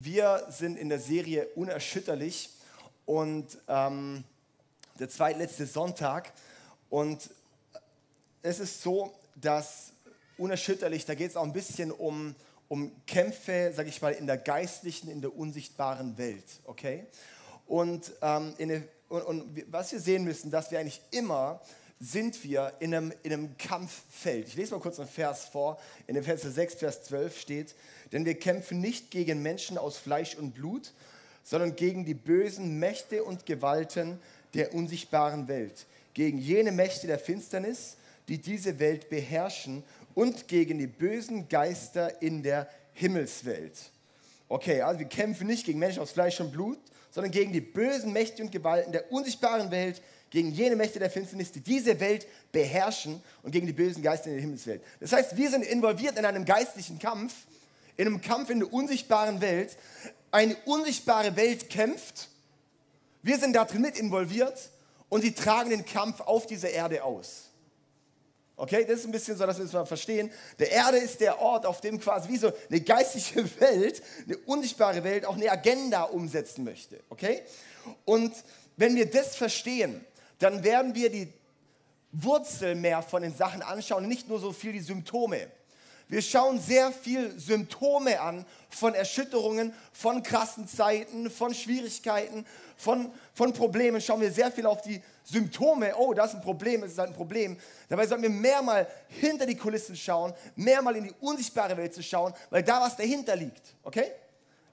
Wir sind in der Serie Unerschütterlich und ähm, der zweitletzte Sonntag. Und es ist so, dass Unerschütterlich, da geht es auch ein bisschen um, um Kämpfe, sage ich mal, in der geistlichen, in der unsichtbaren Welt. Okay? Und, ähm, eine, und, und was wir sehen müssen, dass wir eigentlich immer sind wir in einem, in einem Kampffeld. Ich lese mal kurz einen Vers vor. In dem Vers 6, Vers 12 steht, denn wir kämpfen nicht gegen Menschen aus Fleisch und Blut, sondern gegen die bösen Mächte und Gewalten der unsichtbaren Welt, gegen jene Mächte der Finsternis, die diese Welt beherrschen und gegen die bösen Geister in der Himmelswelt. Okay, also wir kämpfen nicht gegen Menschen aus Fleisch und Blut, sondern gegen die bösen Mächte und Gewalten der unsichtbaren Welt, gegen jene Mächte der Finsternis, die diese Welt beherrschen und gegen die bösen Geister in der Himmelswelt. Das heißt, wir sind involviert in einem geistlichen Kampf, in einem Kampf in der unsichtbaren Welt. Eine unsichtbare Welt kämpft. Wir sind da drin mit involviert und sie tragen den Kampf auf dieser Erde aus. Okay, das ist ein bisschen so, dass wir das mal verstehen. Der Erde ist der Ort, auf dem quasi wie so eine geistliche Welt, eine unsichtbare Welt auch eine Agenda umsetzen möchte. Okay? Und wenn wir das verstehen, dann werden wir die Wurzel mehr von den Sachen anschauen, nicht nur so viel die Symptome. Wir schauen sehr viel Symptome an von Erschütterungen, von krassen Zeiten, von Schwierigkeiten, von, von Problemen. Schauen wir sehr viel auf die Symptome. Oh, das ist ein Problem, es ist ein Problem. Dabei sollten wir mehr mal hinter die Kulissen schauen, mehr mal in die unsichtbare Welt zu schauen, weil da was dahinter liegt. Okay?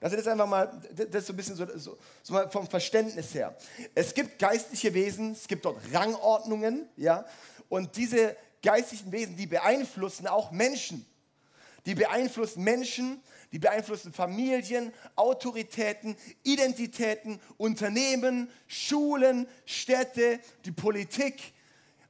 Das ist einfach mal, das ist so ein bisschen so, so, so mal vom Verständnis her. Es gibt geistliche Wesen, es gibt dort Rangordnungen, ja, und diese geistlichen Wesen, die beeinflussen auch Menschen die beeinflussen Menschen, die beeinflussen Familien, Autoritäten, Identitäten, Unternehmen, Schulen, Städte, die Politik.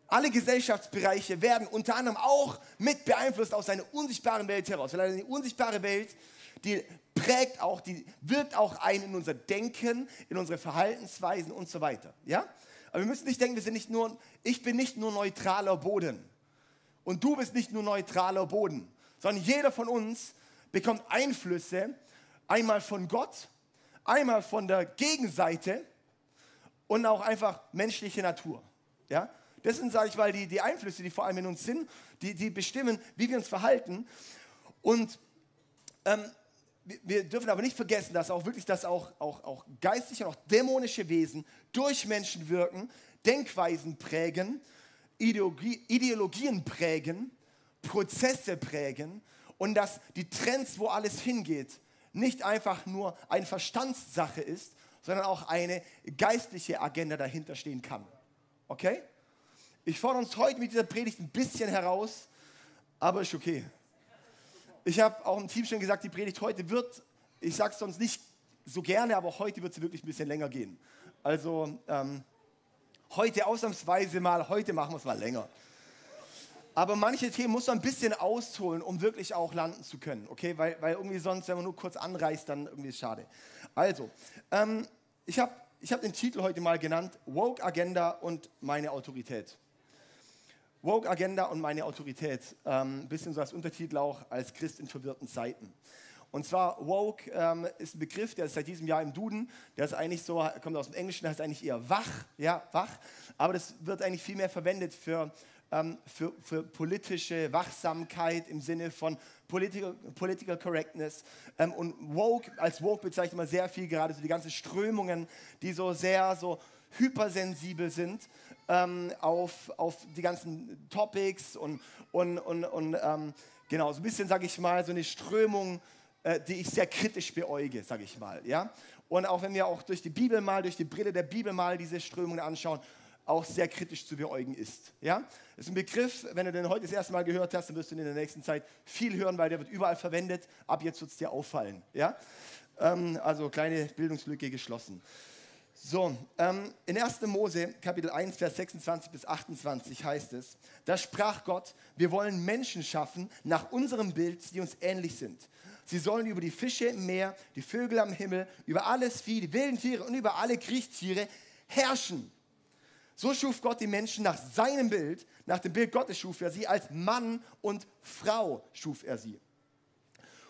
Alle Gesellschaftsbereiche werden unter anderem auch mit beeinflusst aus einer unsichtbaren Welt heraus. Weil eine unsichtbare Welt, die prägt auch, die wirkt auch ein in unser Denken, in unsere Verhaltensweisen und so weiter. Ja? Aber wir müssen nicht denken, wir sind nicht nur, ich bin nicht nur neutraler Boden. Und du bist nicht nur neutraler Boden sondern jeder von uns bekommt Einflüsse, einmal von Gott, einmal von der Gegenseite und auch einfach menschliche Natur. Ja? Das sind, sage ich mal, die, die Einflüsse, die vor allem in uns sind, die, die bestimmen, wie wir uns verhalten. Und ähm, wir dürfen aber nicht vergessen, dass auch wirklich, dass auch, auch, auch geistliche und auch dämonische Wesen durch Menschen wirken, Denkweisen prägen, Ideologie, Ideologien prägen Prozesse prägen und dass die Trends, wo alles hingeht, nicht einfach nur eine Verstandssache ist, sondern auch eine geistliche Agenda dahinter stehen kann. Okay? Ich fordere uns heute mit dieser Predigt ein bisschen heraus, aber ist okay. Ich habe auch im Team schon gesagt, die Predigt heute wird, ich sage es sonst nicht so gerne, aber heute wird sie wirklich ein bisschen länger gehen. Also ähm, heute ausnahmsweise mal, heute machen wir es mal länger. Aber manche Themen muss man ein bisschen ausholen, um wirklich auch landen zu können, okay? Weil, weil irgendwie sonst, wenn man nur kurz anreißt, dann irgendwie ist schade. Also, ähm, ich habe ich hab den Titel heute mal genannt, Woke Agenda und meine Autorität. Woke Agenda und meine Autorität. Ein ähm, bisschen so als Untertitel auch als Christ in verwirrten Zeiten. Und zwar Woke ähm, ist ein Begriff, der ist seit diesem Jahr im Duden. Der ist eigentlich so, kommt aus dem Englischen, heißt eigentlich eher wach, ja, wach. Aber das wird eigentlich viel mehr verwendet für ähm, für, für, politische Wachsamkeit im Sinne von Political, political Correctness. Ähm, und Woke, als Woke bezeichnet man sehr viel gerade so die ganzen Strömungen, die so sehr so hypersensibel sind ähm, auf, auf die ganzen Topics und, und, und, und ähm, genau, so ein bisschen, sage ich mal, so eine Strömung, äh, die ich sehr kritisch beäuge, sage ich mal. Ja? Und auch wenn wir auch durch die Bibel mal, durch die Brille der Bibel mal diese Strömungen anschauen, auch sehr kritisch zu beäugen ist. Ja? Das ist ein Begriff, wenn du den heute das erste Mal gehört hast, dann wirst du ihn in der nächsten Zeit viel hören, weil der wird überall verwendet. Ab jetzt wird es dir auffallen. Ja? Ähm, also kleine Bildungslücke geschlossen. So, ähm, in 1. Mose Kapitel 1, Vers 26 bis 28 heißt es, da sprach Gott, wir wollen Menschen schaffen nach unserem Bild, die uns ähnlich sind. Sie sollen über die Fische im Meer, die Vögel am Himmel, über alles Vieh, die wilden Tiere und über alle Kriechtiere herrschen. So schuf Gott die Menschen nach seinem Bild, nach dem Bild Gottes schuf er sie, als Mann und Frau schuf er sie.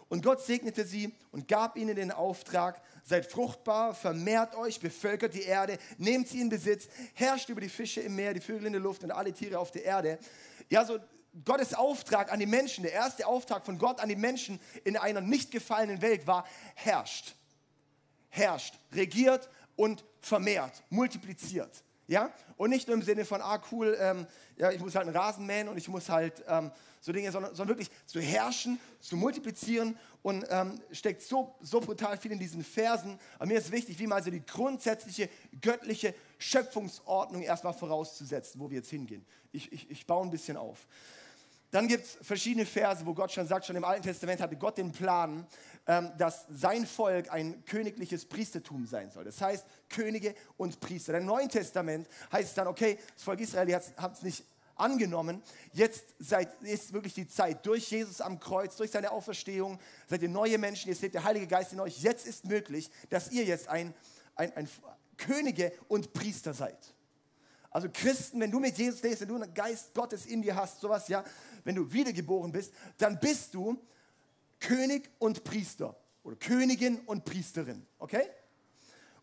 Und Gott segnete sie und gab ihnen den Auftrag, seid fruchtbar, vermehrt euch, bevölkert die Erde, nehmt sie in Besitz, herrscht über die Fische im Meer, die Vögel in der Luft und alle Tiere auf der Erde. Ja, so Gottes Auftrag an die Menschen, der erste Auftrag von Gott an die Menschen in einer nicht gefallenen Welt war, herrscht. Herrscht, regiert und vermehrt, multipliziert. Ja? Und nicht nur im Sinne von, ah cool, ähm, ja, ich muss halt einen Rasen mähen und ich muss halt ähm, so Dinge, sondern, sondern, wirklich zu herrschen, zu multiplizieren und ähm, steckt so, so brutal viel in diesen Versen. Aber mir ist wichtig, wie mal so die grundsätzliche göttliche Schöpfungsordnung erstmal vorauszusetzen, wo wir jetzt hingehen. Ich, ich, ich baue ein bisschen auf. Dann gibt es verschiedene Verse, wo Gott schon sagt, schon im Alten Testament hatte Gott den Plan, ähm, dass sein Volk ein königliches Priestertum sein soll. Das heißt, Könige und Priester. Im Neuen Testament heißt es dann, okay, das Volk Israel hat es nicht angenommen. Jetzt seid, ist wirklich die Zeit durch Jesus am Kreuz, durch seine Auferstehung, seid ihr neue Menschen, jetzt lebt der Heilige Geist in euch. Jetzt ist möglich, dass ihr jetzt ein, ein, ein Könige und Priester seid. Also Christen, wenn du mit Jesus lebst, wenn du einen Geist Gottes in dir hast, sowas, ja, wenn du wiedergeboren bist, dann bist du König und Priester oder Königin und Priesterin, okay?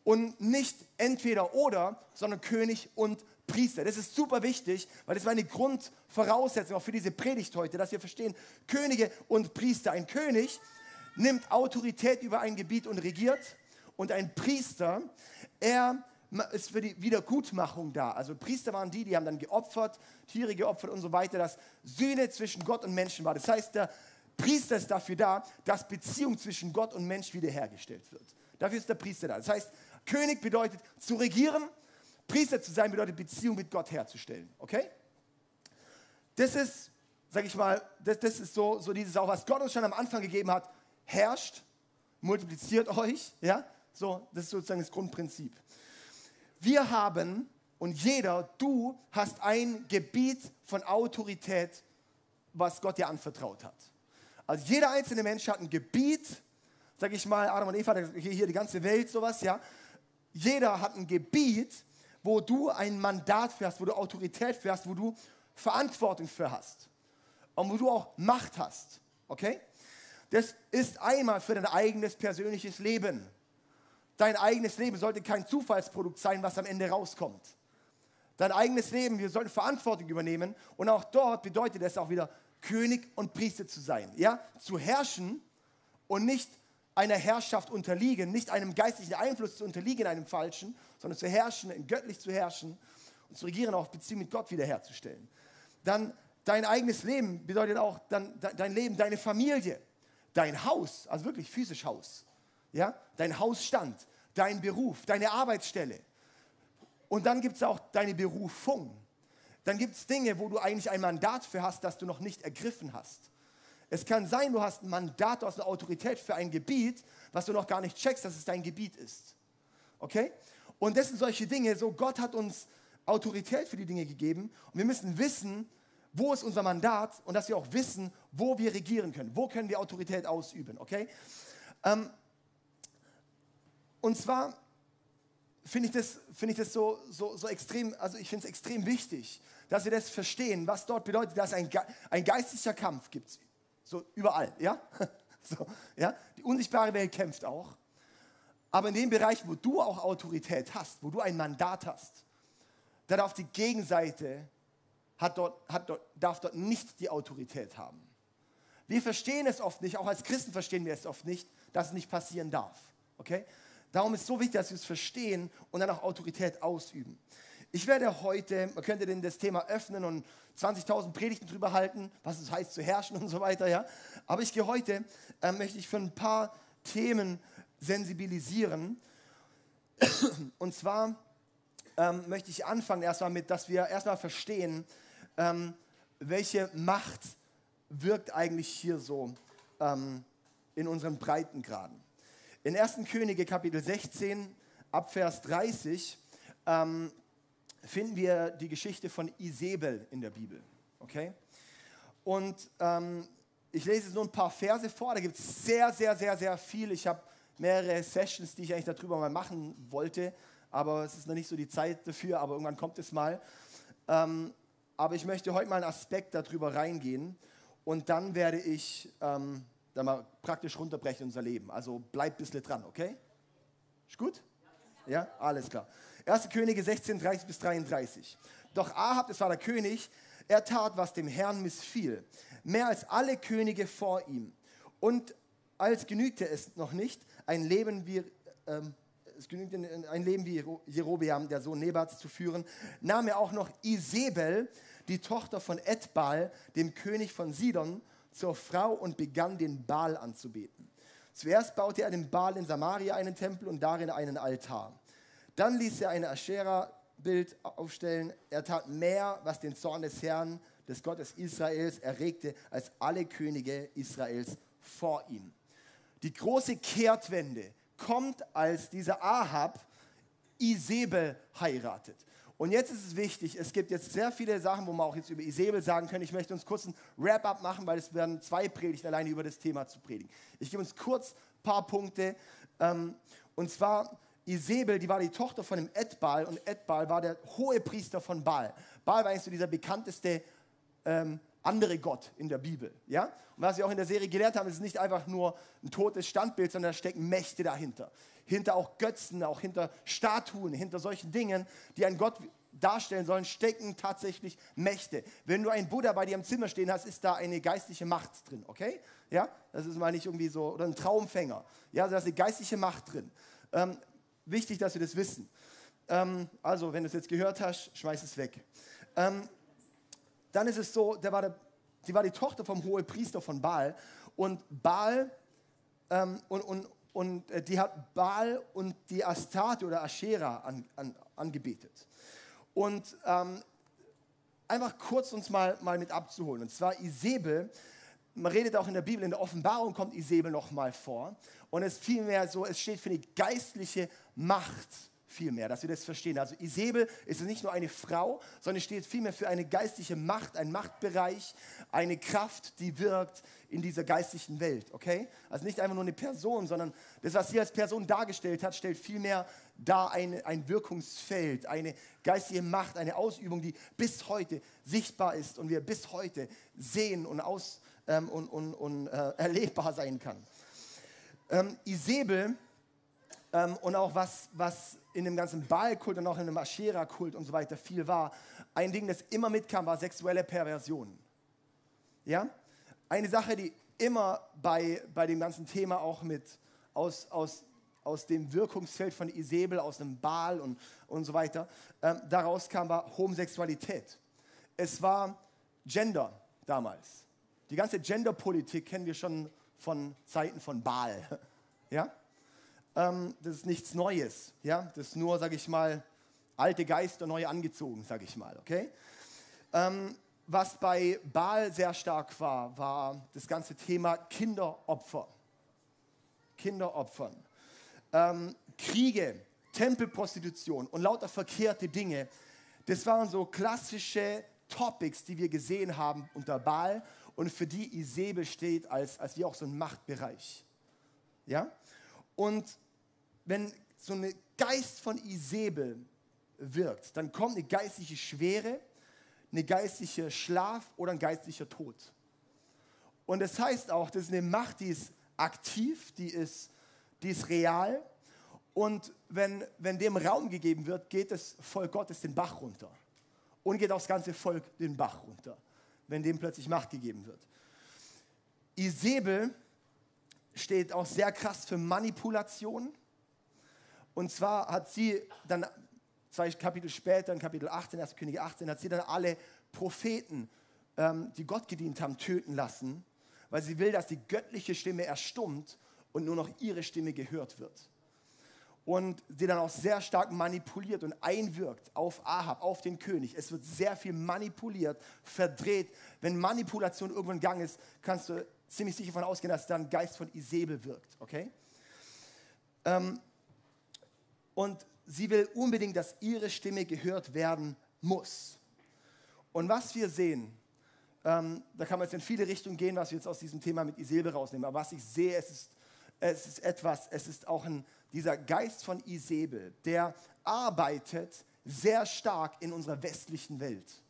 Und nicht entweder oder, sondern König und Priester. Das ist super wichtig, weil das war eine Grundvoraussetzung auch für diese Predigt heute, dass wir verstehen, Könige und Priester. Ein König nimmt Autorität über ein Gebiet und regiert und ein Priester, er ist für die Wiedergutmachung da. Also Priester waren die, die haben dann geopfert, Tiere geopfert und so weiter, dass Sühne zwischen Gott und Menschen war. Das heißt, der Priester ist dafür da, dass Beziehung zwischen Gott und Mensch wiederhergestellt wird. Dafür ist der Priester da. Das heißt, König bedeutet zu regieren, Priester zu sein bedeutet Beziehung mit Gott herzustellen. Okay? Das ist, sag ich mal, das, das ist so, so dieses auch, was Gott uns schon am Anfang gegeben hat. Herrscht, multipliziert euch, ja? So, das ist sozusagen das Grundprinzip. Wir haben und jeder, du hast ein Gebiet von Autorität, was Gott dir anvertraut hat. Also jeder einzelne Mensch hat ein Gebiet, sag ich mal, Adam und Eva, hier die ganze Welt, sowas, ja. Jeder hat ein Gebiet, wo du ein Mandat für hast, wo du Autorität für hast, wo du Verantwortung für hast und wo du auch Macht hast. Okay? Das ist einmal für dein eigenes persönliches Leben. Dein eigenes Leben sollte kein Zufallsprodukt sein, was am Ende rauskommt. Dein eigenes Leben, wir sollten Verantwortung übernehmen und auch dort bedeutet es auch wieder König und Priester zu sein, ja, zu herrschen und nicht einer Herrschaft unterliegen, nicht einem geistlichen Einfluss zu unterliegen, einem falschen, sondern zu herrschen, göttlich zu herrschen und zu regieren, auch Beziehung mit Gott wiederherzustellen. Dann dein eigenes Leben bedeutet auch dann dein Leben, deine Familie, dein Haus, also wirklich physisch Haus ja? dein Hausstand, dein Beruf, deine Arbeitsstelle. Und dann gibt es auch deine Berufung. Dann gibt es Dinge, wo du eigentlich ein Mandat für hast, das du noch nicht ergriffen hast. Es kann sein, du hast ein Mandat, du hast eine Autorität für ein Gebiet, was du noch gar nicht checkst, dass es dein Gebiet ist. Okay? Und das sind solche Dinge, so Gott hat uns Autorität für die Dinge gegeben und wir müssen wissen, wo ist unser Mandat und dass wir auch wissen, wo wir regieren können, wo können wir Autorität ausüben. Okay? Ähm, und zwar finde ich das, find ich das so, so, so extrem, also ich finde es extrem wichtig, dass wir das verstehen, was dort bedeutet, dass ein, ein geistlicher Kampf gibt. So überall, ja? So, ja? Die unsichtbare Welt kämpft auch. Aber in dem Bereich, wo du auch Autorität hast, wo du ein Mandat hast, da darf die Gegenseite, hat dort, hat dort, darf dort nicht die Autorität haben. Wir verstehen es oft nicht, auch als Christen verstehen wir es oft nicht, dass es nicht passieren darf. Okay? Darum ist es so wichtig, dass wir es verstehen und dann auch Autorität ausüben. Ich werde heute, man könnte denn das Thema öffnen und 20.000 Predigten drüber halten, was es heißt zu herrschen und so weiter, ja. Aber ich gehe heute, äh, möchte ich für ein paar Themen sensibilisieren. Und zwar ähm, möchte ich anfangen erstmal mit, dass wir erstmal verstehen, ähm, welche Macht wirkt eigentlich hier so ähm, in unseren Breitengraden. In 1. Könige Kapitel 16 ab Vers 30 ähm, finden wir die Geschichte von Isabel in der Bibel. Okay? Und ähm, ich lese nur ein paar Verse vor, da gibt es sehr, sehr, sehr, sehr viel. Ich habe mehrere Sessions, die ich eigentlich darüber mal machen wollte, aber es ist noch nicht so die Zeit dafür, aber irgendwann kommt es mal. Ähm, aber ich möchte heute mal einen Aspekt darüber reingehen und dann werde ich ähm, da mal praktisch runterbrechen unser Leben. Also bleibt ein bisschen dran, okay? Ist gut? Ja, alles klar. 1. Könige 16, 30 bis 33. Doch Ahab, das war der König, er tat, was dem Herrn missfiel, mehr als alle Könige vor ihm. Und als genügte es noch nicht, ein Leben wie, ähm, es genügte ein Leben wie Jerobeam, der Sohn Nebats, zu führen, nahm er auch noch Isabel, die Tochter von Edbal, dem König von Sidon, zur Frau und begann den Baal anzubeten. Zuerst baute er dem Baal in Samaria einen Tempel und darin einen Altar. Dann ließ er ein Aschera-Bild aufstellen. Er tat mehr, was den Zorn des Herrn, des Gottes Israels, erregte, als alle Könige Israels vor ihm. Die große Kehrtwende kommt, als dieser Ahab Isabel heiratet. Und jetzt ist es wichtig, es gibt jetzt sehr viele Sachen, wo wir auch jetzt über Isabel sagen können. Ich möchte uns kurz ein Wrap-up machen, weil es werden zwei Predigten alleine über das Thema zu predigen. Ich gebe uns kurz ein paar Punkte. Ähm, und zwar Isabel, die war die Tochter von dem Edbal und Edbal war der hohe Priester von Baal. Baal war eigentlich so dieser bekannteste ähm, andere Gott in der Bibel. Ja? Und was wir auch in der Serie gelernt haben, ist nicht einfach nur ein totes Standbild, sondern da stecken Mächte dahinter. Hinter auch Götzen, auch hinter Statuen, hinter solchen Dingen, die einen Gott darstellen sollen, stecken tatsächlich Mächte. Wenn du einen Buddha bei dir im Zimmer stehen hast, ist da eine geistliche Macht drin, okay? Ja, das ist mal nicht irgendwie so, oder ein Traumfänger. Ja, da ist eine geistliche Macht drin. Ähm, wichtig, dass wir das wissen. Ähm, also, wenn du es jetzt gehört hast, schmeiß es weg. Ähm, dann ist es so, der war der, sie war die Tochter vom Hohepriester von Baal und Baal ähm, und, und, und äh, die hat Baal und die Astarte oder Aschera an, an, angebetet. Und ähm, einfach kurz uns mal, mal mit abzuholen. Und zwar Isabel, man redet auch in der Bibel, in der Offenbarung kommt Isabel nochmal vor. Und es vielmehr so, es steht für die geistliche Macht vielmehr, dass wir das verstehen. Also Isabel ist nicht nur eine Frau, sondern steht vielmehr für eine geistliche Macht, ein Machtbereich, eine Kraft, die wirkt in dieser geistlichen Welt, okay? Also nicht einfach nur eine Person, sondern das, was sie als Person dargestellt hat, stellt vielmehr dar ein, ein Wirkungsfeld, eine geistige Macht, eine Ausübung, die bis heute sichtbar ist und wir bis heute sehen und, aus, ähm, und, und, und äh, erlebbar sein kann. Ähm, Isabel ähm, und auch was, was in dem ganzen Baalkult und auch in dem Aschera-Kult und so weiter viel war. Ein Ding, das immer mitkam, war sexuelle Perversion. Ja? Eine Sache, die immer bei, bei dem ganzen Thema auch mit aus, aus, aus dem Wirkungsfeld von Isabel, aus dem Baal und, und so weiter, ähm, daraus kam, war Homosexualität. Es war Gender damals. Die ganze Genderpolitik kennen wir schon von Zeiten von Baal. Ja? Ähm, das ist nichts Neues. Ja? Das ist nur, sage ich mal, alte Geister neu angezogen, sage ich mal. Okay? Ähm, was bei Baal sehr stark war, war das ganze Thema Kinderopfer. Kinderopfern. Ähm, Kriege, Tempelprostitution und lauter verkehrte Dinge. Das waren so klassische Topics, die wir gesehen haben unter Baal und für die Isabel steht als, als wie auch so ein Machtbereich. Ja? Und wenn so ein Geist von Isabel wirkt, dann kommt eine geistliche Schwere, eine geistliche Schlaf oder ein geistlicher Tod. Und das heißt auch, das ist eine Macht, die ist aktiv, die ist, die ist real. Und wenn, wenn dem Raum gegeben wird, geht das Volk Gottes den Bach runter. Und geht auch das ganze Volk den Bach runter, wenn dem plötzlich Macht gegeben wird. Isabel steht auch sehr krass für Manipulation und zwar hat sie dann zwei Kapitel später, in Kapitel 18, 1. Könige 18, hat sie dann alle Propheten, ähm, die Gott gedient haben, töten lassen, weil sie will, dass die göttliche Stimme erstummt und nur noch ihre Stimme gehört wird. Und sie dann auch sehr stark manipuliert und einwirkt auf Ahab, auf den König. Es wird sehr viel manipuliert, verdreht. Wenn Manipulation irgendwann gang ist, kannst du ziemlich sicher davon ausgehen, dass dann Geist von Isabel wirkt. Okay? Ähm, und sie will unbedingt, dass ihre Stimme gehört werden muss. Und was wir sehen, ähm, da kann man jetzt in viele Richtungen gehen, was wir jetzt aus diesem Thema mit Isilbe rausnehmen. Aber was ich sehe, es ist, es ist etwas, es ist auch ein, dieser Geist von Isabel, der arbeitet sehr stark in unserer westlichen Welt.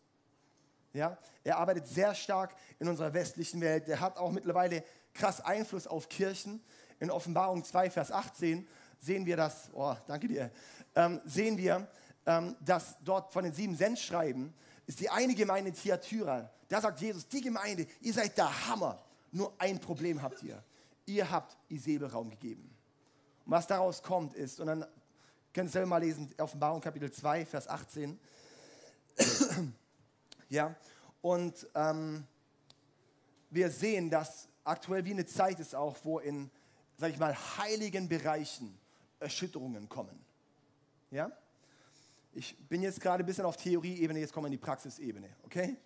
Ja? Er arbeitet sehr stark in unserer westlichen Welt. Er hat auch mittlerweile krass Einfluss auf Kirchen. In Offenbarung 2, Vers 18 sehen wir das, oh, danke dir, ähm, sehen wir, ähm, dass dort von den sieben Sendschreiben ist die eine Gemeinde Thyatira. Da sagt Jesus, die Gemeinde, ihr seid der Hammer. Nur ein Problem habt ihr. Ihr habt Isabel Raum gegeben. Und was daraus kommt ist, und dann könnt ihr selber mal lesen, Offenbarung Kapitel 2, Vers 18. ja, und ähm, wir sehen, dass aktuell wie eine Zeit ist auch, wo in, sag ich mal, heiligen Bereichen Erschütterungen kommen. Ja? Ich bin jetzt gerade ein bisschen auf Theorieebene, jetzt kommen wir in die Praxisebene, okay?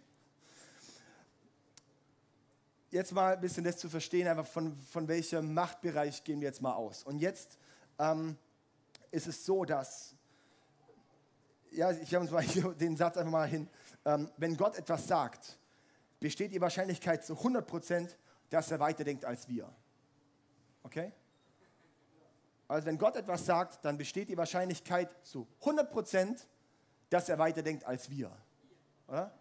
Jetzt mal ein bisschen das zu verstehen, einfach von, von welchem Machtbereich gehen wir jetzt mal aus. Und jetzt ähm, ist es so, dass, ja, ich habe uns mal hier den Satz einfach mal hin, ähm, wenn Gott etwas sagt, besteht die Wahrscheinlichkeit zu 100 Prozent, dass er weiterdenkt als wir. Okay? Also wenn Gott etwas sagt, dann besteht die Wahrscheinlichkeit zu 100 Prozent, dass er weiterdenkt als wir. Oder?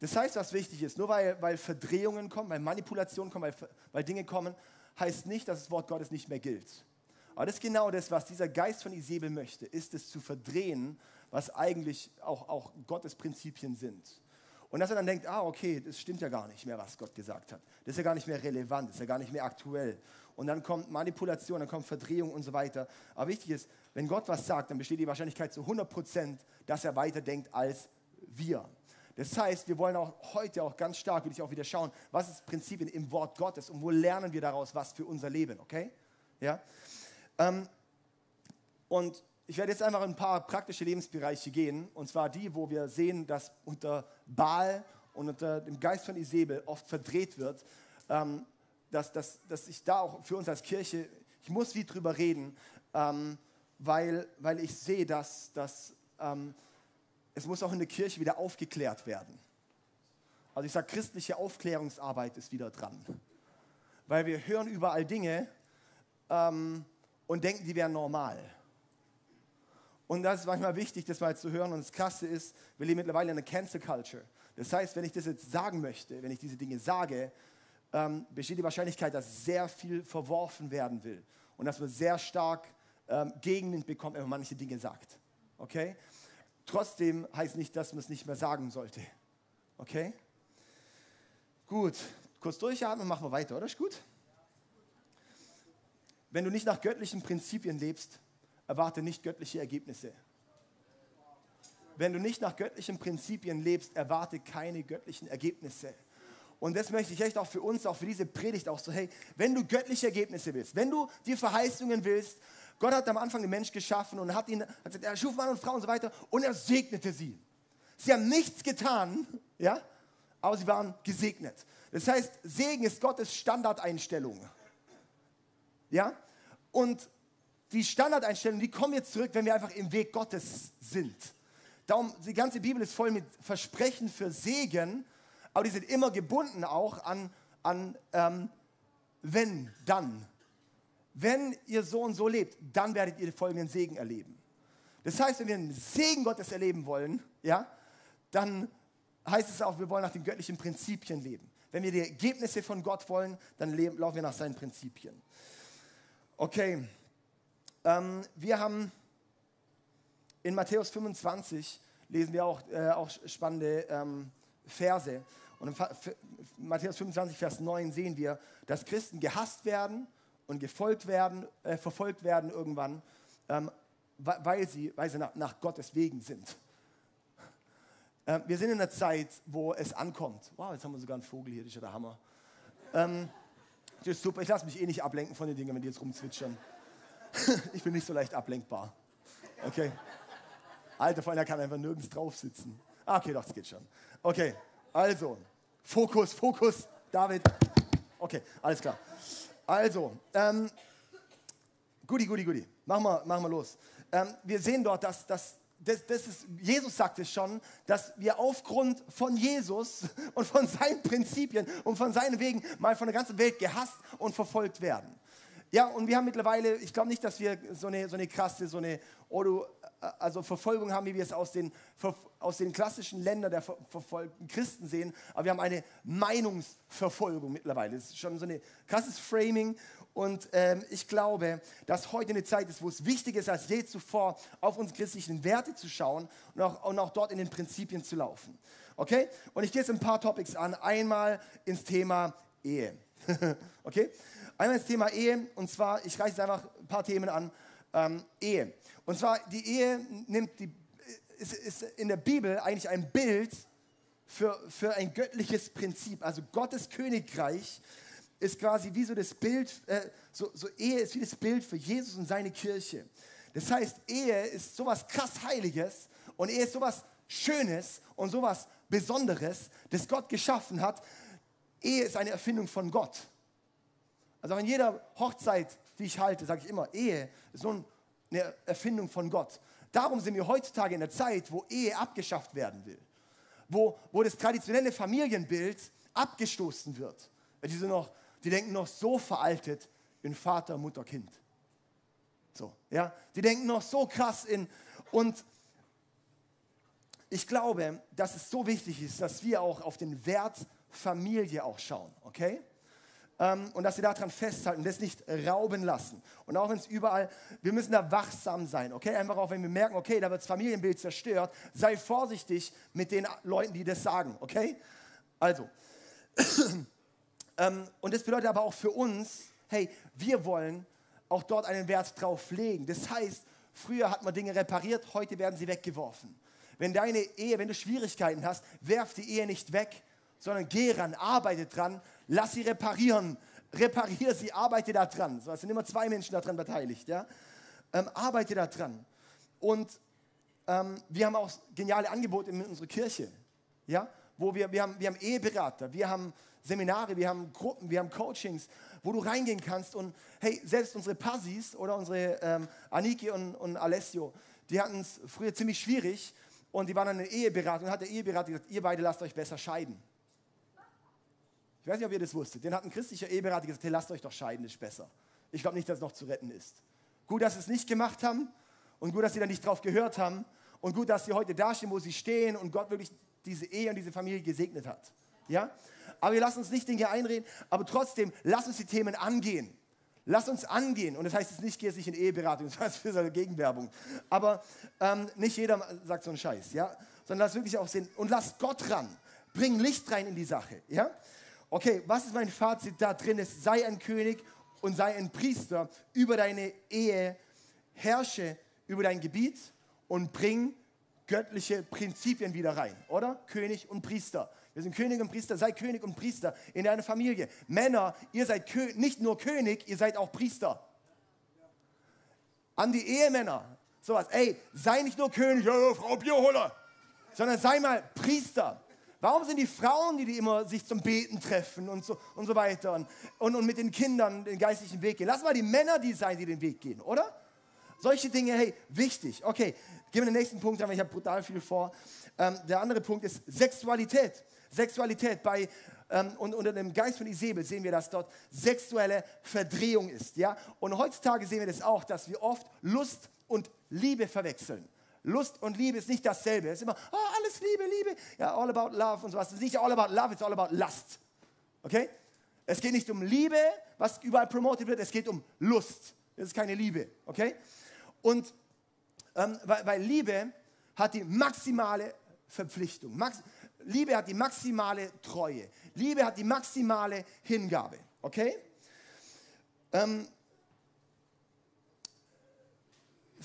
Das heißt, was wichtig ist, nur weil, weil Verdrehungen kommen, weil Manipulationen kommen, weil, weil Dinge kommen, heißt nicht, dass das Wort Gottes nicht mehr gilt. Aber das ist genau das, was dieser Geist von Isabel möchte, ist es zu verdrehen, was eigentlich auch, auch Gottes Prinzipien sind. Und dass er dann denkt, ah, okay, das stimmt ja gar nicht mehr, was Gott gesagt hat. Das ist ja gar nicht mehr relevant, das ist ja gar nicht mehr aktuell. Und dann kommt Manipulation, dann kommt Verdrehung und so weiter. Aber wichtig ist, wenn Gott was sagt, dann besteht die Wahrscheinlichkeit zu 100 Prozent, dass er weiterdenkt als wir. Das heißt, wir wollen auch heute auch ganz stark, will ich auch wieder schauen, was ist Prinzipien im Wort Gottes und wo lernen wir daraus was für unser Leben, okay? Ja? Ähm, und ich werde jetzt einfach in ein paar praktische Lebensbereiche gehen, und zwar die, wo wir sehen, dass unter Baal und unter dem Geist von Isabel oft verdreht wird, ähm, dass, dass, dass ich da auch für uns als Kirche, ich muss wie drüber reden, ähm, weil, weil ich sehe, dass, dass ähm, es muss auch in der Kirche wieder aufgeklärt werden. Also ich sage, christliche Aufklärungsarbeit ist wieder dran. Weil wir hören überall Dinge ähm, und denken, die wären normal. Und das ist manchmal wichtig, das mal zu hören. Und das Krasse ist, wir leben mittlerweile in einer Cancel Culture. Das heißt, wenn ich das jetzt sagen möchte, wenn ich diese Dinge sage, ähm, besteht die Wahrscheinlichkeit, dass sehr viel verworfen werden will. Und dass man sehr stark ähm, Gegenwind bekommt, wenn man manche Dinge sagt. Okay? Trotzdem heißt nicht, dass man es nicht mehr sagen sollte. Okay? Gut. Kurz durchatmen, machen wir weiter, oder? Ist gut? Wenn du nicht nach göttlichen Prinzipien lebst, erwarte nicht göttliche Ergebnisse. Wenn du nicht nach göttlichen Prinzipien lebst, erwarte keine göttlichen Ergebnisse. Und das möchte ich echt auch für uns, auch für diese Predigt auch so, hey, wenn du göttliche Ergebnisse willst, wenn du dir Verheißungen willst, Gott hat am Anfang den Mensch geschaffen und hat ihn, hat gesagt, er schuf Mann und Frau und so weiter und er segnete sie. Sie haben nichts getan, ja, aber sie waren gesegnet. Das heißt, Segen ist Gottes Standardeinstellung. Ja? Und die Standardeinstellungen, die kommen jetzt zurück, wenn wir einfach im Weg Gottes sind. Darum, die ganze Bibel ist voll mit Versprechen für Segen, aber die sind immer gebunden auch an, an ähm, wenn, dann. Wenn ihr so und so lebt, dann werdet ihr folgenden Segen erleben. Das heißt, wenn wir einen Segen Gottes erleben wollen, ja, dann heißt es auch, wir wollen nach den göttlichen Prinzipien leben. Wenn wir die Ergebnisse von Gott wollen, dann leben, laufen wir nach seinen Prinzipien. Okay, ähm, wir haben in Matthäus 25 lesen wir auch, äh, auch spannende ähm, Verse. Und in Matthäus 25, Vers 9 sehen wir, dass Christen gehasst werden und gefolgt werden, äh, verfolgt werden irgendwann, ähm, weil sie, weil sie nach, nach Gottes Wegen sind. Ähm, wir sind in einer Zeit, wo es ankommt. Wow, jetzt haben wir sogar einen Vogel hier, das ist ja der Hammer. Ähm, das ist super, ich lasse mich eh nicht ablenken von den Dingen, wenn die jetzt rumzwitschern. ich bin nicht so leicht ablenkbar. Okay. Alter Freund, er kann einfach nirgends drauf sitzen. Ah, okay, doch, das geht schon. Okay, also, Fokus, Fokus, David. Okay, alles klar. Also, ähm, Gudi, Gudi, Gudi. Machen wir, machen wir los. Ähm, wir sehen dort, dass, dass das, das ist, Jesus sagt es schon, dass wir aufgrund von Jesus und von seinen Prinzipien und von seinen Wegen mal von der ganzen Welt gehasst und verfolgt werden. Ja, und wir haben mittlerweile, ich glaube nicht, dass wir so eine, so eine krasse, so eine, oh du also Verfolgung haben, wie wir es aus den, aus den klassischen Ländern der verfolgten Christen sehen, aber wir haben eine Meinungsverfolgung mittlerweile. Das ist schon so ein krasses Framing und ähm, ich glaube, dass heute eine Zeit ist, wo es wichtiger ist als je zuvor, auf unsere christlichen Werte zu schauen und auch, und auch dort in den Prinzipien zu laufen. Okay? Und ich gehe jetzt ein paar Topics an. Einmal ins Thema Ehe. okay? Einmal ins Thema Ehe und zwar, ich reiche einfach ein paar Themen an. Ähm, Ehe. Und zwar, die Ehe nimmt die, ist, ist in der Bibel eigentlich ein Bild für, für ein göttliches Prinzip. Also Gottes Königreich ist quasi wie so das Bild, äh, so, so Ehe ist wie das Bild für Jesus und seine Kirche. Das heißt, Ehe ist sowas krass Heiliges und Ehe ist sowas Schönes und sowas Besonderes, das Gott geschaffen hat. Ehe ist eine Erfindung von Gott. Also in jeder Hochzeit, die ich halte, sage ich immer, Ehe ist so eine Erfindung von Gott. Darum sind wir heutzutage in der Zeit, wo Ehe abgeschafft werden will. Wo, wo das traditionelle Familienbild abgestoßen wird. Die sind noch die denken noch so veraltet in Vater, Mutter, Kind. So, ja, die denken noch so krass in und ich glaube, dass es so wichtig ist, dass wir auch auf den Wert Familie auch schauen, okay? Ähm, und dass wir daran festhalten, das nicht rauben lassen. Und auch wenn es überall, wir müssen da wachsam sein, okay? Einfach auch, wenn wir merken, okay, da wird das Familienbild zerstört, sei vorsichtig mit den Leuten, die das sagen, okay? Also, ähm, und das bedeutet aber auch für uns, hey, wir wollen auch dort einen Wert drauf legen. Das heißt, früher hat man Dinge repariert, heute werden sie weggeworfen. Wenn deine Ehe, wenn du Schwierigkeiten hast, werf die Ehe nicht weg, sondern geh ran, arbeite dran, lass sie reparieren, reparier sie, arbeite da dran. So, es sind immer zwei Menschen daran beteiligt, ja. Ähm, arbeite da dran. Und ähm, wir haben auch geniale Angebote in unserer Kirche, ja, wo wir, wir haben, wir haben Eheberater, wir haben Seminare, wir haben Gruppen, wir haben Coachings, wo du reingehen kannst und hey, selbst unsere Passis oder unsere ähm, Aniki und, und Alessio, die hatten es früher ziemlich schwierig und die waren an einer Eheberatung und hat der Eheberater gesagt, ihr beide lasst euch besser scheiden. Ich weiß nicht, ob ihr das wusstet. Den hat ein christlicher Eheberater gesagt, hey, lasst euch doch scheiden, ist besser. Ich glaube nicht, dass es noch zu retten ist. Gut, dass sie es nicht gemacht haben und gut, dass sie da nicht drauf gehört haben und gut, dass sie heute dastehen, wo sie stehen und Gott wirklich diese Ehe und diese Familie gesegnet hat. Ja? Aber wir lassen uns nicht Dinge einreden, aber trotzdem, lass uns die Themen angehen. Lass uns angehen. Und das heißt jetzt nicht, geh jetzt nicht in Eheberatung, das heißt für seine Gegenwerbung. Aber ähm, nicht jeder sagt so einen Scheiß, ja? Sondern lass wirklich auch sehen und lass Gott ran. Bring Licht rein in die Sache, ja? Okay, was ist mein Fazit da drin? Ist, sei ein König und sei ein Priester über deine Ehe, herrsche über dein Gebiet und bring göttliche Prinzipien wieder rein, oder? König und Priester. Wir sind König und Priester, sei König und Priester in deiner Familie. Männer, ihr seid Kö nicht nur König, ihr seid auch Priester. An die Ehemänner, sowas, ey, sei nicht nur König, ja, Frau Bierholer, sondern sei mal Priester. Warum sind die Frauen, die, die immer sich zum Beten treffen und so, und so weiter und, und, mit den Kindern den geistlichen Weg gehen? Lass mal die Männer die sein, die den Weg gehen, oder? Solche Dinge, hey, wichtig. Okay, gehen wir den nächsten Punkt an, weil ich habe brutal viel vor. Ähm, der andere Punkt ist Sexualität. Sexualität bei ähm, und unter dem Geist von Isabel sehen wir, dass dort sexuelle Verdrehung ist. Ja? Und heutzutage sehen wir das auch, dass wir oft Lust und Liebe verwechseln. Lust und Liebe ist nicht dasselbe. Es ist immer, oh, alles Liebe, Liebe. Ja, all about love und sowas. Es ist nicht all about love, it's all about lust. Okay? Es geht nicht um Liebe, was überall promotet wird, es geht um Lust. Das ist keine Liebe. Okay? Und ähm, weil, weil Liebe hat die maximale Verpflichtung. Max, Liebe hat die maximale Treue. Liebe hat die maximale Hingabe. Okay? Ähm,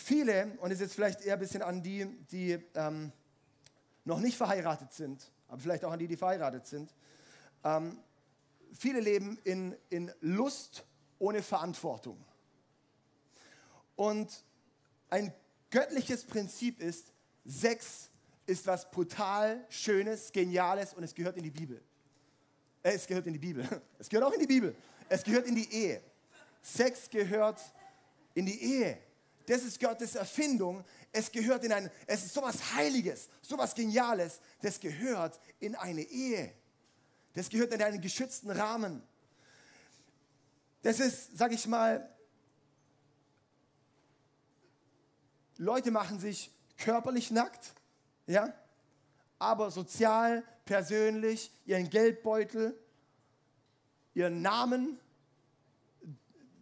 viele, und es ist jetzt vielleicht eher ein bisschen an die, die ähm, noch nicht verheiratet sind, aber vielleicht auch an die, die verheiratet sind, ähm, viele leben in, in Lust ohne Verantwortung. Und ein göttliches Prinzip ist, Sex ist was brutal Schönes, Geniales und es gehört in die Bibel. Äh, es gehört in die Bibel. Es gehört auch in die Bibel. Es gehört in die Ehe. Sex gehört in die Ehe. Das ist Gottes Erfindung. Es gehört in ein, es ist sowas Heiliges, sowas Geniales. Das gehört in eine Ehe. Das gehört in einen geschützten Rahmen. Das ist, sag ich mal, Leute machen sich körperlich nackt, ja, aber sozial, persönlich, ihren Geldbeutel, ihren Namen,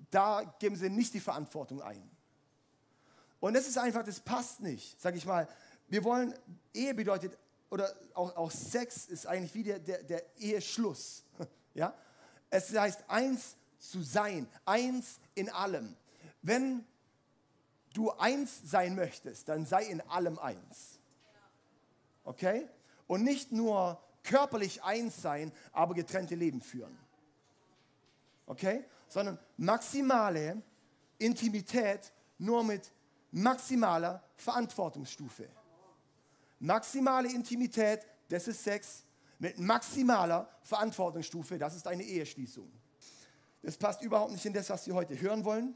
da geben sie nicht die Verantwortung ein. Und das ist einfach, das passt nicht, sag ich mal. Wir wollen, Ehe bedeutet, oder auch, auch Sex ist eigentlich wie der, der, der Eheschluss. Ja? Es heißt, eins zu sein, eins in allem. Wenn du eins sein möchtest, dann sei in allem eins. Okay? Und nicht nur körperlich eins sein, aber getrennte Leben führen. Okay? Sondern maximale Intimität nur mit maximaler Verantwortungsstufe. Maximale Intimität, das ist Sex, mit maximaler Verantwortungsstufe, das ist eine Eheschließung. Das passt überhaupt nicht in das, was Sie heute hören wollen.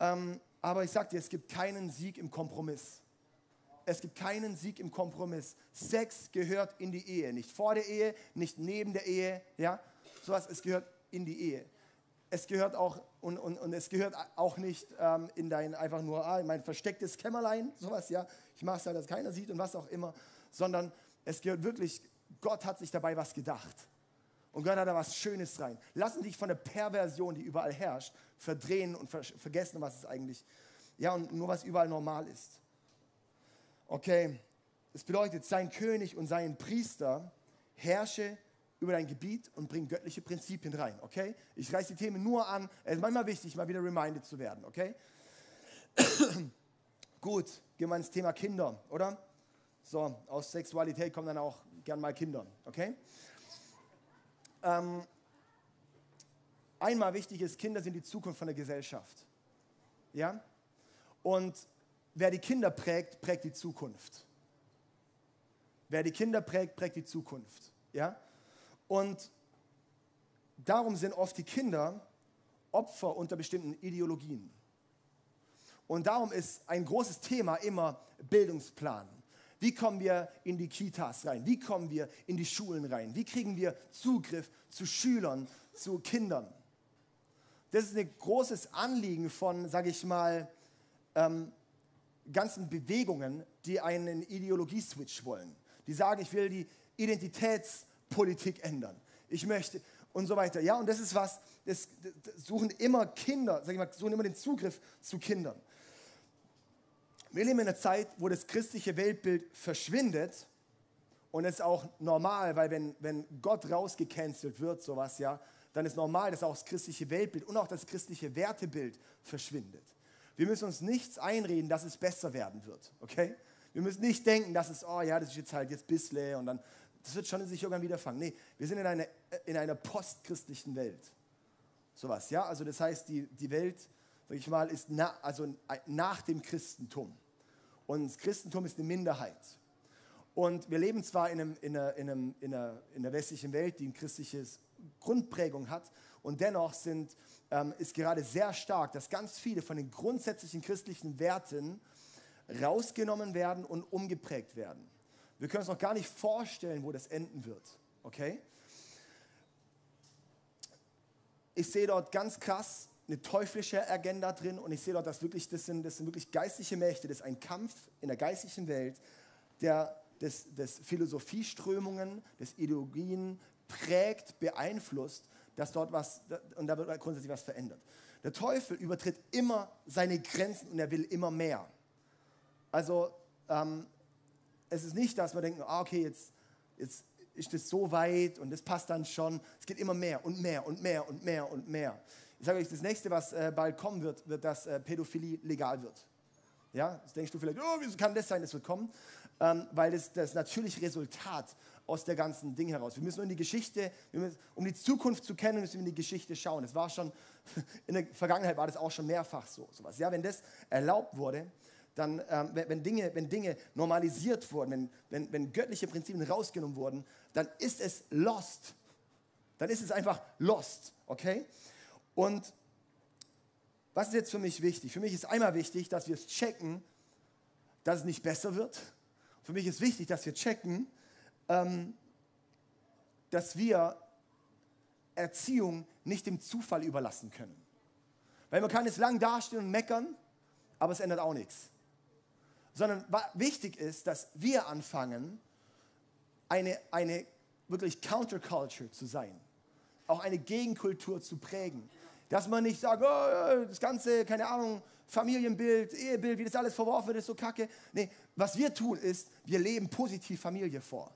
Ähm, aber ich sage dir, es gibt keinen Sieg im Kompromiss. Es gibt keinen Sieg im Kompromiss. Sex gehört in die Ehe, nicht vor der Ehe, nicht neben der Ehe, ja, sowas. Es gehört in die Ehe es gehört auch und, und, und es gehört auch nicht ähm, in dein einfach nur ah, mein verstecktes Kämmerlein, sowas, ja. Ich mache es ja, dass keiner sieht und was auch immer, sondern es gehört wirklich, Gott hat sich dabei was gedacht. Und Gott hat da was Schönes rein. Lassen dich von der Perversion, die überall herrscht, verdrehen und ver vergessen, was es eigentlich, ja, und nur was überall normal ist. Okay, es bedeutet, sein König und sein Priester herrsche über dein Gebiet und bring göttliche Prinzipien rein, okay? Ich reiße die Themen nur an. Es ist manchmal wichtig, mal wieder reminded zu werden, okay? Gut, gehen wir ins Thema Kinder, oder? So, aus Sexualität kommen dann auch gern mal Kinder, okay? Ähm, einmal wichtig ist, Kinder sind die Zukunft von der Gesellschaft. Ja? Und wer die Kinder prägt, prägt die Zukunft. Wer die Kinder prägt, prägt die Zukunft. Ja? Und darum sind oft die Kinder Opfer unter bestimmten Ideologien. Und darum ist ein großes Thema immer Bildungsplan. Wie kommen wir in die Kitas rein? Wie kommen wir in die Schulen rein? Wie kriegen wir Zugriff zu Schülern, zu Kindern? Das ist ein großes Anliegen von, sage ich mal, ähm, ganzen Bewegungen, die einen Ideologieswitch wollen. Die sagen, ich will die Identitäts- Politik ändern. Ich möchte und so weiter. Ja, und das ist was, das, das suchen immer Kinder, sag ich mal, suchen immer den Zugriff zu Kindern. Wir leben in einer Zeit, wo das christliche Weltbild verschwindet und es ist auch normal, weil wenn, wenn Gott rausgecancelt wird, sowas, ja, dann ist normal, dass auch das christliche Weltbild und auch das christliche Wertebild verschwindet. Wir müssen uns nichts einreden, dass es besser werden wird, okay? Wir müssen nicht denken, dass es, oh ja, das ist jetzt halt jetzt bissle und dann das wird schon in sich irgendwann wieder fangen. Nee, wir sind in einer, in einer postchristlichen Welt. Sowas, ja? Also das heißt, die, die Welt, sag ich mal, ist na, also nach dem Christentum. Und das Christentum ist eine Minderheit. Und wir leben zwar in, einem, in, einer, in, einem, in, einer, in einer westlichen Welt, die eine christliche Grundprägung hat, und dennoch sind, ähm, ist gerade sehr stark, dass ganz viele von den grundsätzlichen christlichen Werten rausgenommen werden und umgeprägt werden. Wir können uns noch gar nicht vorstellen, wo das enden wird. Okay? Ich sehe dort ganz krass eine teuflische Agenda drin und ich sehe dort, dass wirklich, das, sind, das sind wirklich geistliche Mächte, das ist ein Kampf in der geistlichen Welt, der des, des Philosophieströmungen, des Ideologien prägt, beeinflusst, dass dort was, und da wird grundsätzlich was verändert. Der Teufel übertritt immer seine Grenzen und er will immer mehr. Also ähm, es ist nicht, dass wir denken, ah, okay, jetzt, jetzt ist das so weit und das passt dann schon. Es geht immer mehr und mehr und mehr und mehr und mehr. Ich sage euch, das nächste, was äh, bald kommen wird, wird, dass äh, Pädophilie legal wird. Ja, das denkst du vielleicht, oh, wieso kann das sein, das wird kommen? Ähm, weil das das natürliche Resultat aus der ganzen Ding heraus. Wir müssen nur in die Geschichte, müssen, um die Zukunft zu kennen, müssen wir in die Geschichte schauen. Das war schon, in der Vergangenheit war das auch schon mehrfach so. Sowas. Ja, wenn das erlaubt wurde, dann, ähm, wenn, Dinge, wenn Dinge normalisiert wurden, wenn, wenn, wenn göttliche Prinzipien rausgenommen wurden, dann ist es lost. Dann ist es einfach lost, okay? Und was ist jetzt für mich wichtig? Für mich ist einmal wichtig, dass wir es checken, dass es nicht besser wird. Für mich ist wichtig, dass wir checken, ähm, dass wir Erziehung nicht dem Zufall überlassen können. Weil man kann jetzt lang dastehen und meckern, aber es ändert auch nichts. Sondern wichtig ist, dass wir anfangen, eine, eine wirklich Counterculture zu sein, auch eine Gegenkultur zu prägen. Dass man nicht sagt, oh, das ganze, keine Ahnung, Familienbild, Ehebild, wie das alles verworfen wird, ist so kacke. Nee, was wir tun ist, wir leben positiv Familie vor.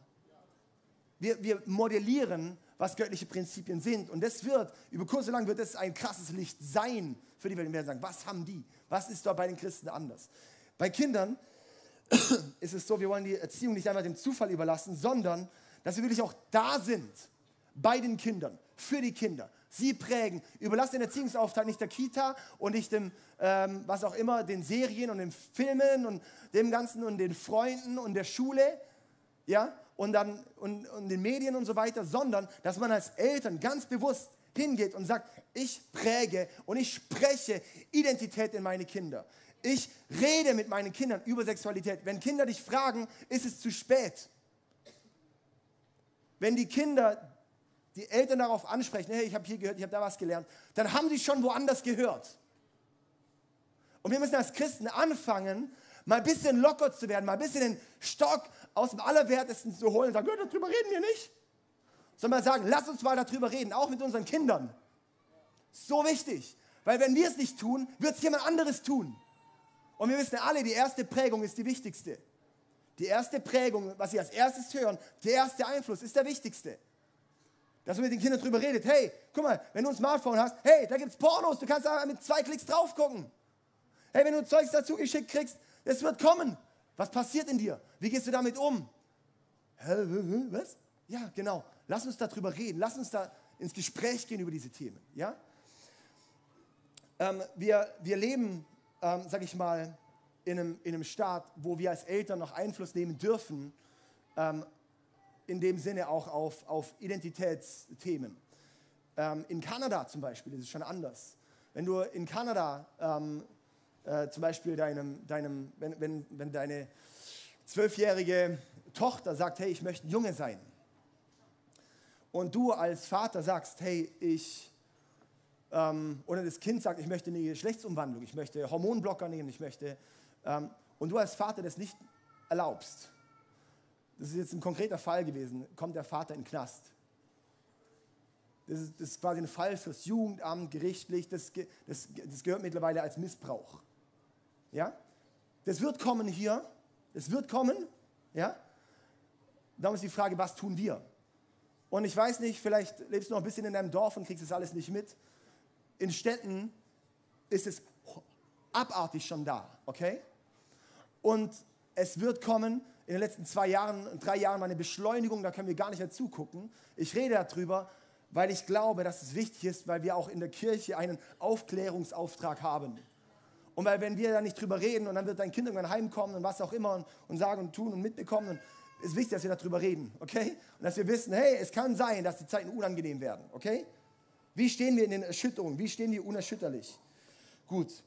Wir, wir modellieren, was göttliche Prinzipien sind. Und das wird, über kurz oder lang wird es ein krasses Licht sein für die Welt. Wir werden sagen, was haben die? Was ist da bei den Christen anders? Bei Kindern ist es so, wir wollen die Erziehung nicht einfach dem Zufall überlassen, sondern dass wir wirklich auch da sind bei den Kindern, für die Kinder. Sie prägen. Überlass den Erziehungsauftrag nicht der Kita und nicht dem, ähm, was auch immer, den Serien und den Filmen und dem Ganzen und den Freunden und der Schule, ja, und dann und, und den Medien und so weiter, sondern dass man als Eltern ganz bewusst hingeht und sagt, ich präge und ich spreche Identität in meine Kinder. Ich rede mit meinen Kindern über Sexualität. Wenn Kinder dich fragen, ist es zu spät. Wenn die Kinder die Eltern darauf ansprechen, hey, ich habe hier gehört, ich habe da was gelernt, dann haben sie schon woanders gehört. Und wir müssen als Christen anfangen, mal ein bisschen locker zu werden, mal ein bisschen den Stock aus dem Allerwertesten zu holen und sagen, darüber reden wir nicht. Sondern mal sagen, lass uns mal darüber reden, auch mit unseren Kindern. So wichtig. Weil wenn wir es nicht tun, wird es jemand anderes tun. Und wir wissen alle, die erste Prägung ist die wichtigste. Die erste Prägung, was sie als erstes hören, der erste Einfluss ist der wichtigste. Dass du mit den Kindern drüber redet. Hey, guck mal, wenn du ein Smartphone hast, hey, da gibt es Pornos, du kannst da mit zwei Klicks drauf gucken. Hey, wenn du Zeugs dazu geschickt kriegst, es wird kommen. Was passiert in dir? Wie gehst du damit um? Was? Ja, genau. Lass uns darüber reden. Lass uns da ins Gespräch gehen über diese Themen. Ja? Ähm, wir, wir leben, ähm, sag ich mal, in einem, in einem Staat, wo wir als Eltern noch Einfluss nehmen dürfen, ähm, in dem Sinne auch auf, auf Identitätsthemen. Ähm, in Kanada zum Beispiel ist es schon anders. Wenn du in Kanada ähm, äh, zum Beispiel deinem, deinem, wenn, wenn, wenn deine zwölfjährige Tochter sagt, hey, ich möchte ein Junge sein. Und du als Vater sagst, hey, ich, ähm, oder das Kind sagt, ich möchte eine Geschlechtsumwandlung, ich möchte Hormonblocker nehmen, ich möchte, ähm, und du als Vater das nicht erlaubst, das ist jetzt ein konkreter Fall gewesen, kommt der Vater in den Knast. Das ist, das ist quasi ein Fall fürs Jugendamt, gerichtlich, das, das, das gehört mittlerweile als Missbrauch. Ja? Das wird kommen hier, das wird kommen, ja? Darum ist die Frage, was tun wir? Und ich weiß nicht, vielleicht lebst du noch ein bisschen in deinem Dorf und kriegst das alles nicht mit. In Städten ist es abartig schon da, okay? Und es wird kommen, in den letzten zwei Jahren, drei Jahren eine Beschleunigung, da können wir gar nicht mehr zugucken. Ich rede darüber, weil ich glaube, dass es wichtig ist, weil wir auch in der Kirche einen Aufklärungsauftrag haben. Und weil wenn wir da nicht drüber reden und dann wird dein Kind irgendwann heimkommen und was auch immer und, und sagen und tun und mitbekommen, und ist wichtig, dass wir darüber reden, okay? Und dass wir wissen, hey, es kann sein, dass die Zeiten unangenehm werden, okay? Wie stehen wir in den Erschütterungen? Wie stehen wir unerschütterlich? Gut.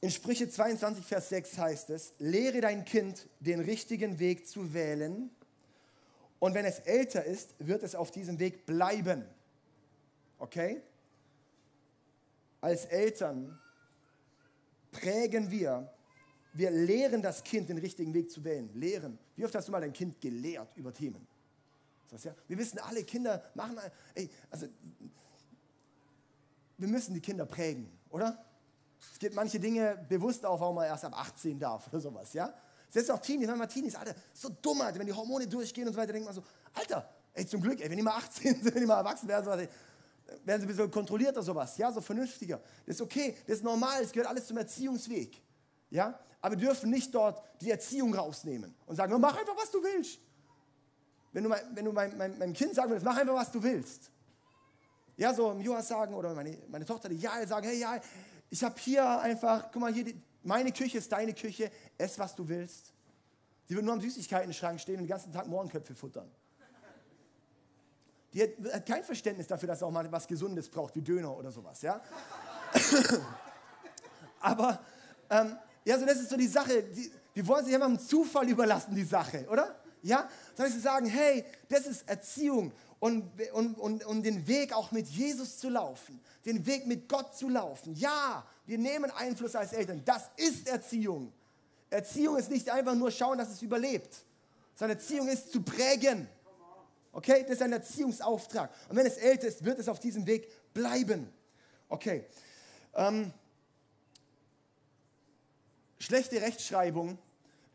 In Sprüche 22, Vers 6 heißt es, lehre dein Kind, den richtigen Weg zu wählen. Und wenn es älter ist, wird es auf diesem Weg bleiben. Okay? Als Eltern prägen wir, wir lehren das Kind, den richtigen Weg zu wählen. Lehren. Wie oft hast du mal dein Kind gelehrt über Themen? Das, ja? Wir wissen alle, Kinder machen, ey, also, wir müssen die Kinder prägen, oder? Es gibt manche Dinge bewusst auch, warum man erst ab 18 darf oder sowas, ja? Selbst auch Teenies, manchmal Teenies, Alter, so dumm, Alter, wenn die Hormone durchgehen und so weiter, denkt man so, Alter, ey, zum Glück, ey, wenn die mal 18 sind, wenn die mal erwachsen werden, so, ey, werden sie ein bisschen kontrollierter, sowas, ja, so vernünftiger. Das ist okay, das ist normal, es gehört alles zum Erziehungsweg, ja. Aber wir dürfen nicht dort die Erziehung rausnehmen und sagen, mach einfach, was du willst. Wenn du, mein, wenn du mein, mein, meinem Kind sagen willst, mach einfach, was du willst. Ja, so im Joas sagen oder meine, meine Tochter, die Jael sagen, hey Jael, ich habe hier einfach, guck mal hier, die, meine Küche ist deine Küche, ess, was du willst. Die wird nur am Süßigkeiten-Schrank stehen und den ganzen Tag Mohrenköpfe futtern. Die hat, hat, kein Verständnis dafür, dass er auch mal was Gesundes braucht, wie Döner oder sowas, ja. Aber, ähm, ja, so das ist so die Sache, die, wir wollen sich immer dem Zufall überlassen, die Sache, oder? Ja, sondern sie sagen, hey, das ist Erziehung und, und, und, und den Weg auch mit Jesus zu laufen, den Weg mit Gott zu laufen. Ja, wir nehmen Einfluss als Eltern, das ist Erziehung. Erziehung ist nicht einfach nur schauen, dass es überlebt, sondern Erziehung ist zu prägen. Okay, das ist ein Erziehungsauftrag. Und wenn es älter ist, wird es auf diesem Weg bleiben. Okay. Ähm, schlechte Rechtschreibung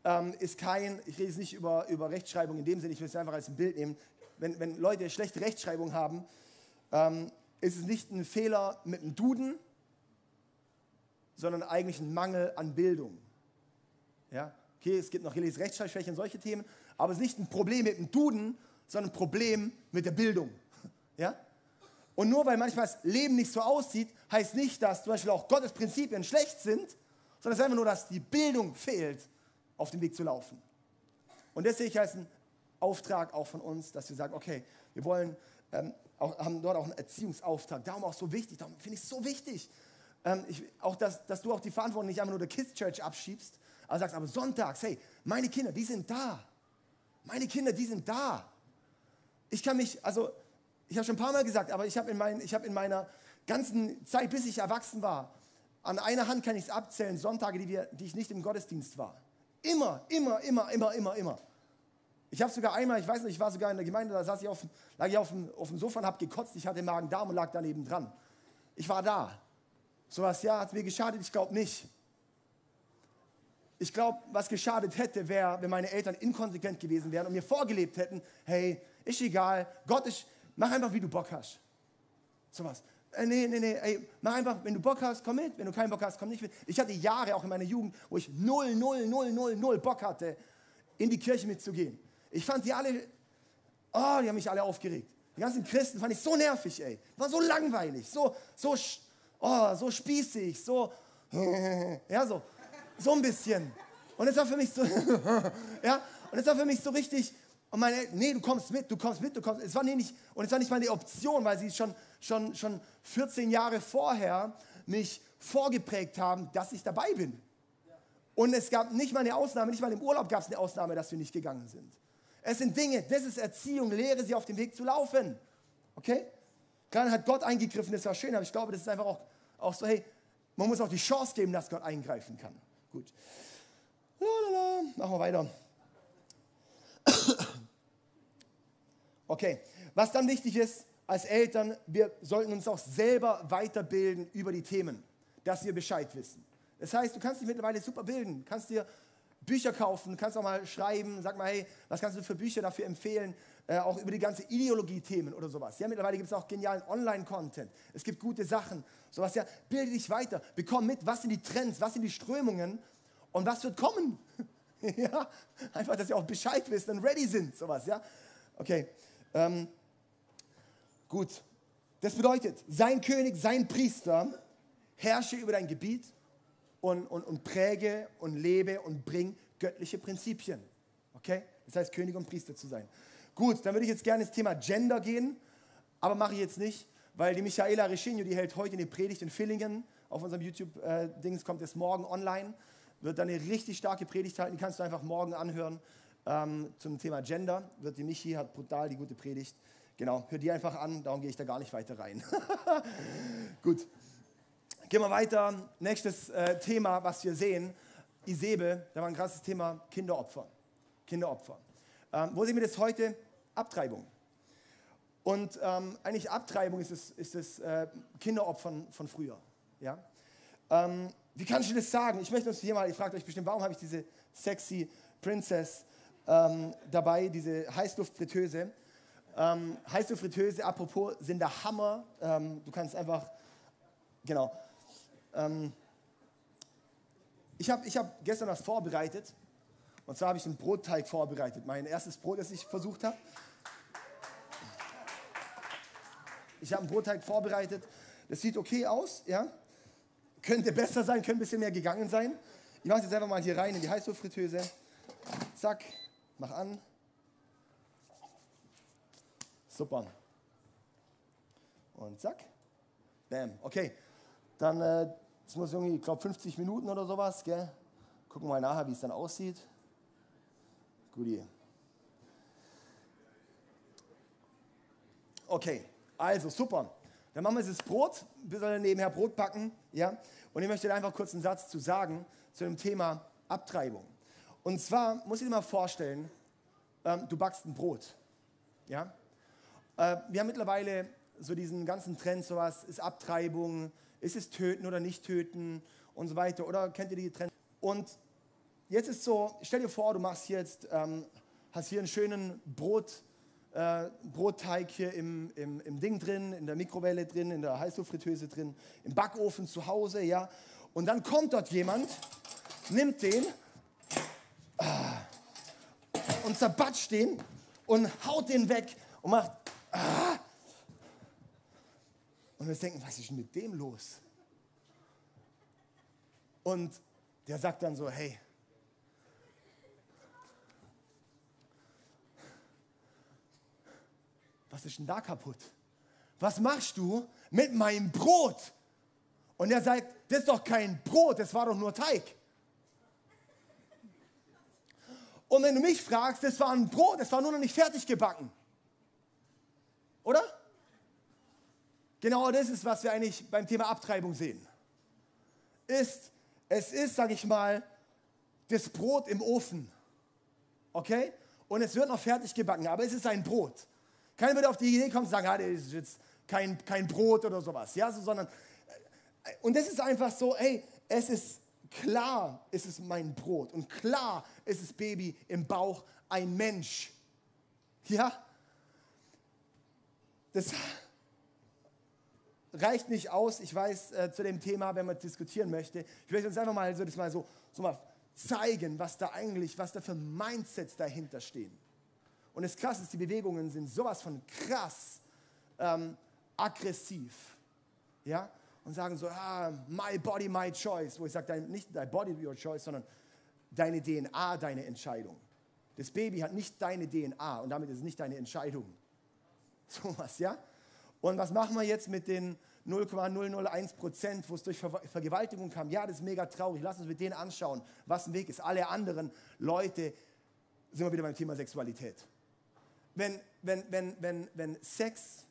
ähm, ist kein, ich rede jetzt nicht über, über Rechtschreibung in dem Sinne, ich will es einfach als ein Bild nehmen. Wenn, wenn Leute schlechte Rechtschreibung haben, ähm, ist es nicht ein Fehler mit dem Duden, sondern eigentlich ein Mangel an Bildung. Ja? Okay, es gibt noch Rechtschreibschwäche und solche Themen, aber es ist nicht ein Problem mit dem Duden, sondern ein Problem mit der Bildung. Ja? Und nur weil manchmal das Leben nicht so aussieht, heißt nicht, dass zum Beispiel auch Gottes Prinzipien schlecht sind, sondern es ist einfach nur, dass die Bildung fehlt, auf dem Weg zu laufen. Und das sehe ich als einen Auftrag auch von uns, dass wir sagen, okay, wir wollen, ähm, auch, haben dort auch einen Erziehungsauftrag. Darum auch so wichtig, darum finde ich es so wichtig, ähm, ich, auch dass, dass du auch die Verantwortung nicht einfach nur der Kids Church abschiebst, aber sagst, aber sonntags, hey, meine Kinder, die sind da. Meine Kinder, die sind da. Ich kann mich, also ich habe schon ein paar Mal gesagt, aber ich habe in, mein, hab in meiner ganzen Zeit, bis ich erwachsen war, an einer Hand kann ich es abzählen, Sonntage, die, wir, die ich nicht im Gottesdienst war. Immer, immer, immer, immer, immer, immer. Ich habe sogar einmal, ich weiß nicht, ich war sogar in der Gemeinde, da saß ich auf, lag ich auf dem, auf dem Sofa und habe gekotzt, ich hatte Magen-Darm und lag daneben dran. Ich war da. Sowas, ja, hat mir geschadet, ich glaube nicht. Ich glaube, was geschadet hätte, wäre, wenn meine Eltern inkonsequent gewesen wären und mir vorgelebt hätten, hey, ist egal, Gott ist, mach einfach, wie du Bock hast. Sowas. Äh, nee, nee, nee, ey, mach einfach, wenn du Bock hast, komm mit, wenn du keinen Bock hast, komm nicht mit. Ich hatte Jahre auch in meiner Jugend, wo ich null, null, null, null, null Bock hatte, in die Kirche mitzugehen. Ich fand die alle, oh, die haben mich alle aufgeregt. Die ganzen Christen fand ich so nervig, ey. War so langweilig, so, so, oh, so spießig, so, ja, so, so ein bisschen. Und es war für mich so, ja, und es war für mich so richtig, und meine nee, du kommst mit, du kommst mit, du kommst. Es war nicht, und es war nicht meine Option, weil sie schon, schon, schon 14 Jahre vorher mich vorgeprägt haben, dass ich dabei bin. Und es gab nicht mal eine Ausnahme, nicht mal im Urlaub gab es eine Ausnahme, dass wir nicht gegangen sind. Es sind Dinge, das ist Erziehung, lehre sie auf dem Weg zu laufen. Okay? Klar hat Gott eingegriffen, das war schön, aber ich glaube, das ist einfach auch, auch so, hey, man muss auch die Chance geben, dass Gott eingreifen kann. Gut. Lalala. Machen wir weiter. Okay, was dann wichtig ist als Eltern, wir sollten uns auch selber weiterbilden über die Themen, dass wir Bescheid wissen. Das heißt, du kannst dich mittlerweile super bilden, kannst dir Bücher kaufen, kannst auch mal schreiben, sag mal, hey, was kannst du für Bücher dafür empfehlen, äh, auch über die ganze Ideologie-Themen oder sowas. Ja, mittlerweile gibt es auch genialen Online-Content, es gibt gute Sachen, sowas, ja, bilde dich weiter, bekomm mit, was sind die Trends, was sind die Strömungen und was wird kommen. ja, einfach, dass ihr auch Bescheid wisst und ready sind, sowas, ja. Okay, ähm, gut, das bedeutet, sein König, sein Priester herrsche über dein Gebiet und, und, und präge und lebe und bring göttliche Prinzipien. Okay? Das heißt, König und Priester zu sein. Gut, dann würde ich jetzt gerne ins Thema Gender gehen, aber mache ich jetzt nicht, weil die Michaela Reschinho, die hält heute eine Predigt in Villingen auf unserem YouTube-Dings, kommt es morgen online, wird dann eine richtig starke Predigt halten, die kannst du einfach morgen anhören ähm, zum Thema Gender. Wird die Michi, hat brutal die gute Predigt. Genau, hör die einfach an, darum gehe ich da gar nicht weiter rein. Gut, gehen wir weiter. Nächstes äh, Thema, was wir sehen, Isebe, da war ein krasses Thema, Kinderopfer. Kinderopfer. Ähm, wo sehen wir das heute? Abtreibung. Und ähm, eigentlich Abtreibung ist das, ist das äh, Kinderopfern von früher. Ja? Ähm, wie kann ich das sagen? Ich möchte uns hier mal, ihr fragt euch bestimmt, warum habe ich diese sexy Princess ähm, dabei, diese Heißluftfritteuse. Ähm, Heißluftfritteuse, apropos, sind der Hammer. Ähm, du kannst einfach, genau. Ähm, ich habe ich hab gestern was vorbereitet. Und zwar habe ich einen Brotteig vorbereitet. Mein erstes Brot, das ich versucht habe. Ich habe einen Brotteig vorbereitet. Das sieht okay aus, ja. Könnte besser sein, könnte ein bisschen mehr gegangen sein. Ich mache es jetzt einfach mal hier rein in die Heißluftfritteuse. Zack. Mach an. Super. Und zack. Bam. Okay. Dann, äh, das muss irgendwie, ich glaube, 50 Minuten oder sowas, gell? Gucken wir mal nachher, wie es dann aussieht. Guti. Okay, also super. Dann machen wir jetzt das Brot, wir sollen nebenher Brot backen, ja? Und ich möchte einfach kurz einen Satz zu sagen zu dem Thema Abtreibung. Und zwar muss ich dir mal vorstellen, ähm, du backst ein Brot. Ja? Äh, wir haben mittlerweile so diesen ganzen Trend, sowas ist Abtreibung, ist es töten oder nicht töten und so weiter. Oder kennt ihr die Trends? Und jetzt ist so, stell dir vor, du machst jetzt, ähm, hast hier einen schönen Brot, äh, Brotteig hier im, im, im Ding drin, in der Mikrowelle drin, in der Heißluftfritteuse drin, im Backofen zu Hause, ja. Und dann kommt dort jemand, nimmt den ah, und zerbatscht den und haut den weg und macht ah. Und wir denken, was ist denn mit dem los? Und der sagt dann so, hey, was ist denn da kaputt? Was machst du mit meinem Brot? Und er sagt, das ist doch kein Brot, das war doch nur Teig. Und wenn du mich fragst, das war ein Brot, das war nur noch nicht fertig gebacken. Oder? Genau das ist, was wir eigentlich beim Thema Abtreibung sehen. Ist, es ist, sage ich mal, das Brot im Ofen. Okay? Und es wird noch fertig gebacken, aber es ist ein Brot. Keiner würde auf die Idee kommen und sagen, ah, das ist jetzt kein, kein Brot oder sowas. Ja, so, sondern, äh, und das ist einfach so, hey, es ist klar, es ist mein Brot. Und klar ist das Baby im Bauch ein Mensch. Ja? Das reicht nicht aus, ich weiß, äh, zu dem Thema, wenn man diskutieren möchte. Ich möchte uns einfach mal so, das mal so, so mal zeigen, was da eigentlich, was da für Mindsets dahinter stehen. Und das Krasse ist, die Bewegungen sind sowas von krass ähm, aggressiv. Ja? Und sagen so, ah, my body, my choice. Wo ich sage, nicht dein body, your choice, sondern deine DNA, deine Entscheidung. Das Baby hat nicht deine DNA und damit ist es nicht deine Entscheidung. So was, ja? Und was machen wir jetzt mit den 0,001 Prozent, wo es durch Ver Vergewaltigung kam? Ja, das ist mega traurig. Lass uns mit denen anschauen, was ein Weg ist. Alle anderen Leute, sind wir wieder beim Thema Sexualität wenn, wenn, wenn, wenn, wenn Sex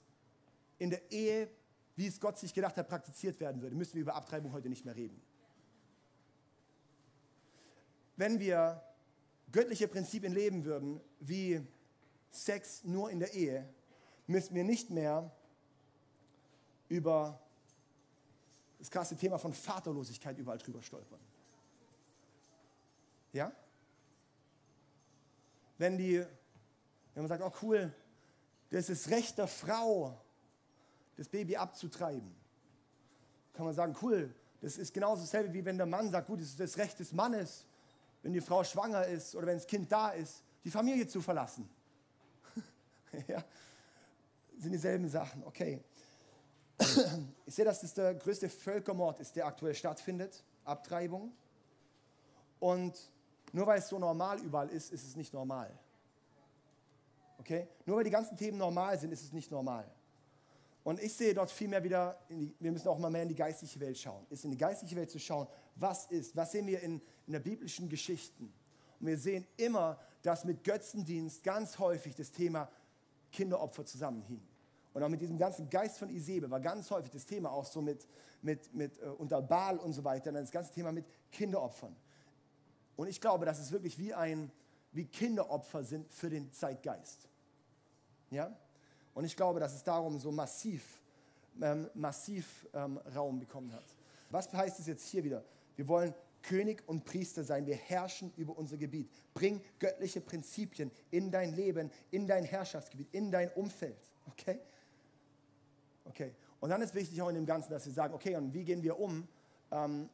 in der Ehe, wie es Gott sich gedacht hat, praktiziert werden würde, müssen wir über Abtreibung heute nicht mehr reden. Wenn wir göttliche Prinzipien leben würden, wie Sex nur in der Ehe, müssen wir nicht mehr über das krasse Thema von Vaterlosigkeit überall drüber stolpern. Ja? Wenn die wenn man sagt, oh cool, das ist Recht der Frau, das Baby abzutreiben. Kann man sagen, cool, das ist genauso dasselbe, wie wenn der Mann sagt, gut, das ist das Recht des Mannes, wenn die Frau schwanger ist oder wenn das Kind da ist, die Familie zu verlassen. ja, sind dieselben Sachen, okay. Ich sehe, dass das der größte Völkermord ist, der aktuell stattfindet, Abtreibung. Und nur weil es so normal überall ist, ist es nicht normal. Okay? Nur weil die ganzen Themen normal sind, ist es nicht normal. Und ich sehe dort viel mehr wieder, die, wir müssen auch mal mehr in die geistliche Welt schauen. Ist in die geistliche Welt zu schauen, was ist, was sehen wir in, in der biblischen Geschichten. Und wir sehen immer, dass mit Götzendienst ganz häufig das Thema Kinderopfer zusammenhing. Und auch mit diesem ganzen Geist von Isebe war ganz häufig das Thema auch so mit, mit, mit äh, unter Baal und so weiter, dann das ganze Thema mit Kinderopfern. Und ich glaube, dass es wirklich wie ein, wie Kinderopfer sind für den Zeitgeist. Ja? Und ich glaube, dass es darum so massiv, ähm, massiv ähm, Raum bekommen hat. Was heißt es jetzt hier wieder? Wir wollen König und Priester sein. Wir herrschen über unser Gebiet. Bring göttliche Prinzipien in dein Leben, in dein Herrschaftsgebiet, in dein Umfeld. Okay? Okay. Und dann ist wichtig auch in dem Ganzen, dass wir sagen, okay, und wie gehen wir um? Ähm,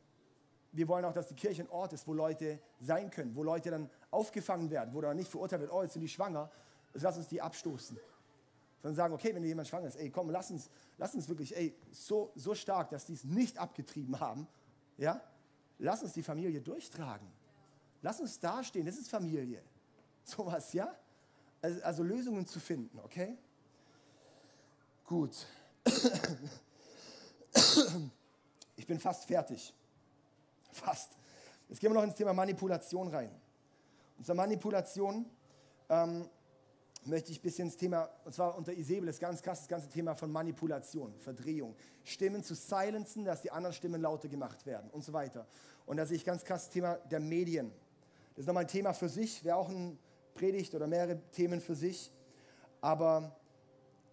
wir wollen auch, dass die Kirche ein Ort ist, wo Leute sein können, wo Leute dann aufgefangen werden, wo dann nicht verurteilt wird, oh, jetzt sind die schwanger, also lass uns die abstoßen. Sondern sagen, okay, wenn jemand schwanger ist, ey, komm, lass uns, lass uns wirklich, ey, so, so stark, dass die es nicht abgetrieben haben, ja, lass uns die Familie durchtragen. Lass uns dastehen, das ist Familie. Sowas, ja? Also, also Lösungen zu finden, okay? Gut. Ich bin fast fertig. Fast. Jetzt gehen wir noch ins Thema Manipulation rein. Unsere Manipulation ähm, möchte ich ein bisschen ins Thema, und zwar unter Isabel, das ganz krass, das ganze Thema von Manipulation, Verdrehung, Stimmen zu silenzen, dass die anderen Stimmen lauter gemacht werden und so weiter. Und da sehe ich ganz krass das Thema der Medien. Das ist nochmal ein Thema für sich, wäre auch ein Predigt oder mehrere Themen für sich. Aber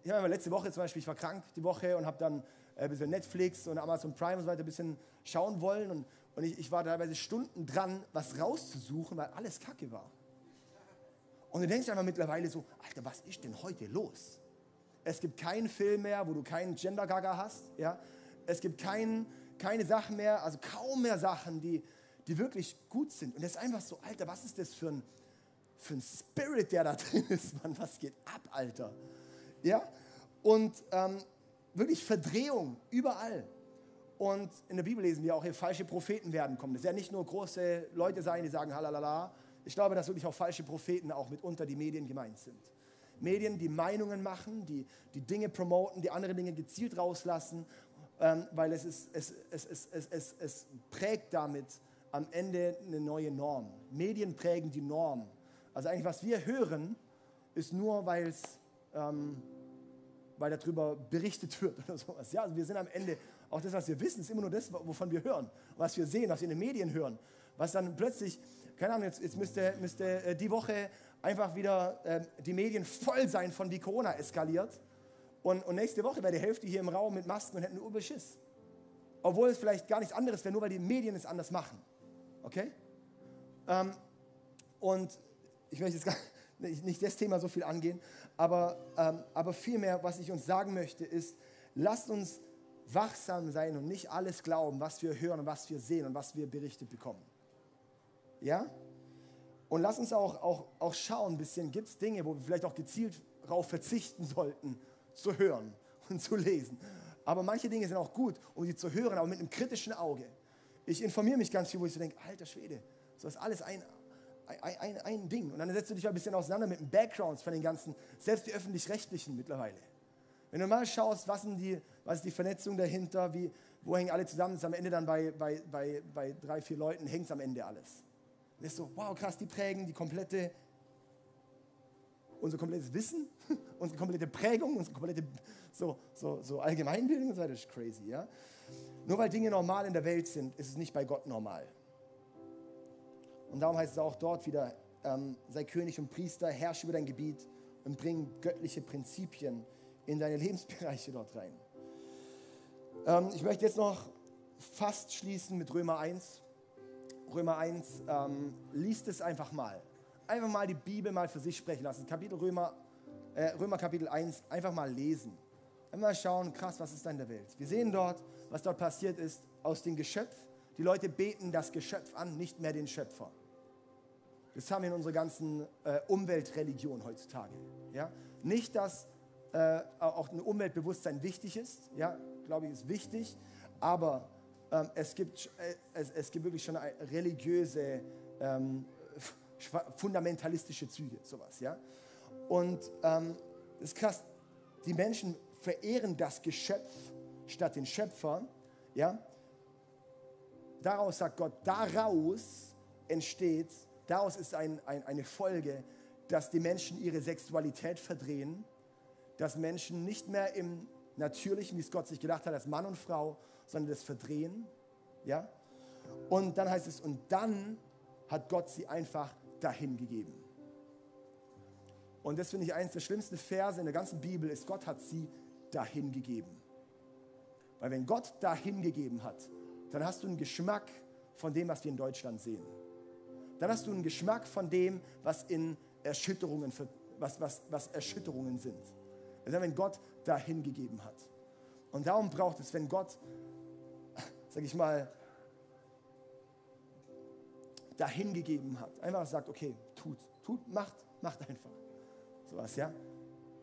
ich habe letzte Woche zum Beispiel, ich war krank die Woche und habe dann äh, ein bisschen Netflix und Amazon Prime und so weiter ein bisschen schauen wollen. Und, und ich, ich war teilweise Stunden dran, was rauszusuchen, weil alles Kacke war. Und du denkst einfach mittlerweile so, Alter, was ist denn heute los? Es gibt keinen Film mehr, wo du keinen Gender-Gaga hast. Ja? Es gibt kein, keine Sachen mehr, also kaum mehr Sachen, die, die wirklich gut sind. Und es ist einfach so, Alter, was ist das für ein, für ein Spirit, der da drin ist, Mann? Was geht ab, Alter? Ja? Und ähm, wirklich Verdrehung überall. Und in der Bibel lesen wir auch, hier falsche Propheten werden kommen. Das werden nicht nur große Leute sein, die sagen halalala. Ich glaube, dass wirklich auch falsche Propheten auch mitunter die Medien gemeint sind. Medien, die Meinungen machen, die, die Dinge promoten, die andere Dinge gezielt rauslassen, ähm, weil es, ist, es, es, es, es, es, es prägt damit am Ende eine neue Norm. Medien prägen die Norm. Also eigentlich, was wir hören, ist nur, weil es ähm, weil darüber berichtet wird oder sowas. Ja, also wir sind am Ende, auch das, was wir wissen, ist immer nur das, wovon wir hören, was wir sehen, was wir in den Medien hören. Was dann plötzlich, keine Ahnung, jetzt, jetzt müsste, müsste äh, die Woche einfach wieder äh, die Medien voll sein von wie Corona eskaliert. Und, und nächste Woche wäre die Hälfte hier im Raum mit Masken und hätten nur Überschiss. Obwohl es vielleicht gar nichts anderes wäre, nur weil die Medien es anders machen. Okay? Ähm, und ich möchte jetzt gar nicht das Thema so viel angehen, aber, ähm, aber vielmehr, was ich uns sagen möchte, ist, lasst uns wachsam sein und nicht alles glauben, was wir hören und was wir sehen und was wir berichtet bekommen. Ja? Und lasst uns auch, auch, auch schauen ein bisschen, gibt es Dinge, wo wir vielleicht auch gezielt darauf verzichten sollten, zu hören und zu lesen. Aber manche Dinge sind auch gut, um sie zu hören, aber mit einem kritischen Auge. Ich informiere mich ganz viel, wo ich so denke, alter Schwede, so ist alles ein, ein, ein, ein Ding. Und dann setzt du dich ein bisschen auseinander mit den Backgrounds von den ganzen, selbst die öffentlich-rechtlichen mittlerweile. Wenn du mal schaust, was, die, was ist die Vernetzung dahinter, wie, wo hängen alle zusammen, ist am Ende dann bei, bei, bei, bei drei, vier Leuten, hängt es am Ende alles. Und ist so, wow, krass, die prägen die komplette, unser komplettes Wissen, unsere komplette Prägung, unsere komplette so, so, so Allgemeinbildung und so weiter, das ist crazy, ja. Nur weil Dinge normal in der Welt sind, ist es nicht bei Gott normal. Und darum heißt es auch dort wieder, ähm, sei König und Priester, herrsche über dein Gebiet und bring göttliche Prinzipien in deine Lebensbereiche dort rein. Ähm, ich möchte jetzt noch fast schließen mit Römer 1. Römer 1, ähm, liest es einfach mal. Einfach mal die Bibel mal für sich sprechen lassen. Kapitel Römer, äh, Römer Kapitel 1, einfach mal lesen. Einfach mal schauen, krass, was ist da in der Welt. Wir sehen dort, was dort passiert ist aus dem Geschöpf. Die Leute beten das Geschöpf an, nicht mehr den Schöpfer. Das haben wir in unserer ganzen äh, Umweltreligion heutzutage. Ja? Nicht, dass äh, auch ein Umweltbewusstsein wichtig ist, ja, glaube ich, ist wichtig, aber ähm, es, gibt, äh, es, es, gibt wirklich schon religiöse, ähm, fundamentalistische Züge, sowas. Ja? Und ähm, das ist krass, die Menschen verehren das Geschöpf statt den Schöpfer. Ja? Daraus sagt Gott, daraus entsteht Daraus ist ein, ein, eine Folge, dass die Menschen ihre Sexualität verdrehen, dass Menschen nicht mehr im Natürlichen, wie es Gott sich gedacht hat, als Mann und Frau, sondern das verdrehen. Ja? Und dann heißt es, und dann hat Gott sie einfach dahin gegeben. Und das finde ich eines der schlimmsten Verse in der ganzen Bibel ist, Gott hat sie dahin gegeben. Weil wenn Gott dahin gegeben hat, dann hast du einen Geschmack von dem, was wir in Deutschland sehen dann hast du einen Geschmack von dem, was in Erschütterungen, was, was, was Erschütterungen sind. Also wenn Gott dahin gegeben hat. Und darum braucht es, wenn Gott, sag ich mal, dahin gegeben hat, einfach sagt, okay, tut, tut, macht, macht einfach. Sowas, ja?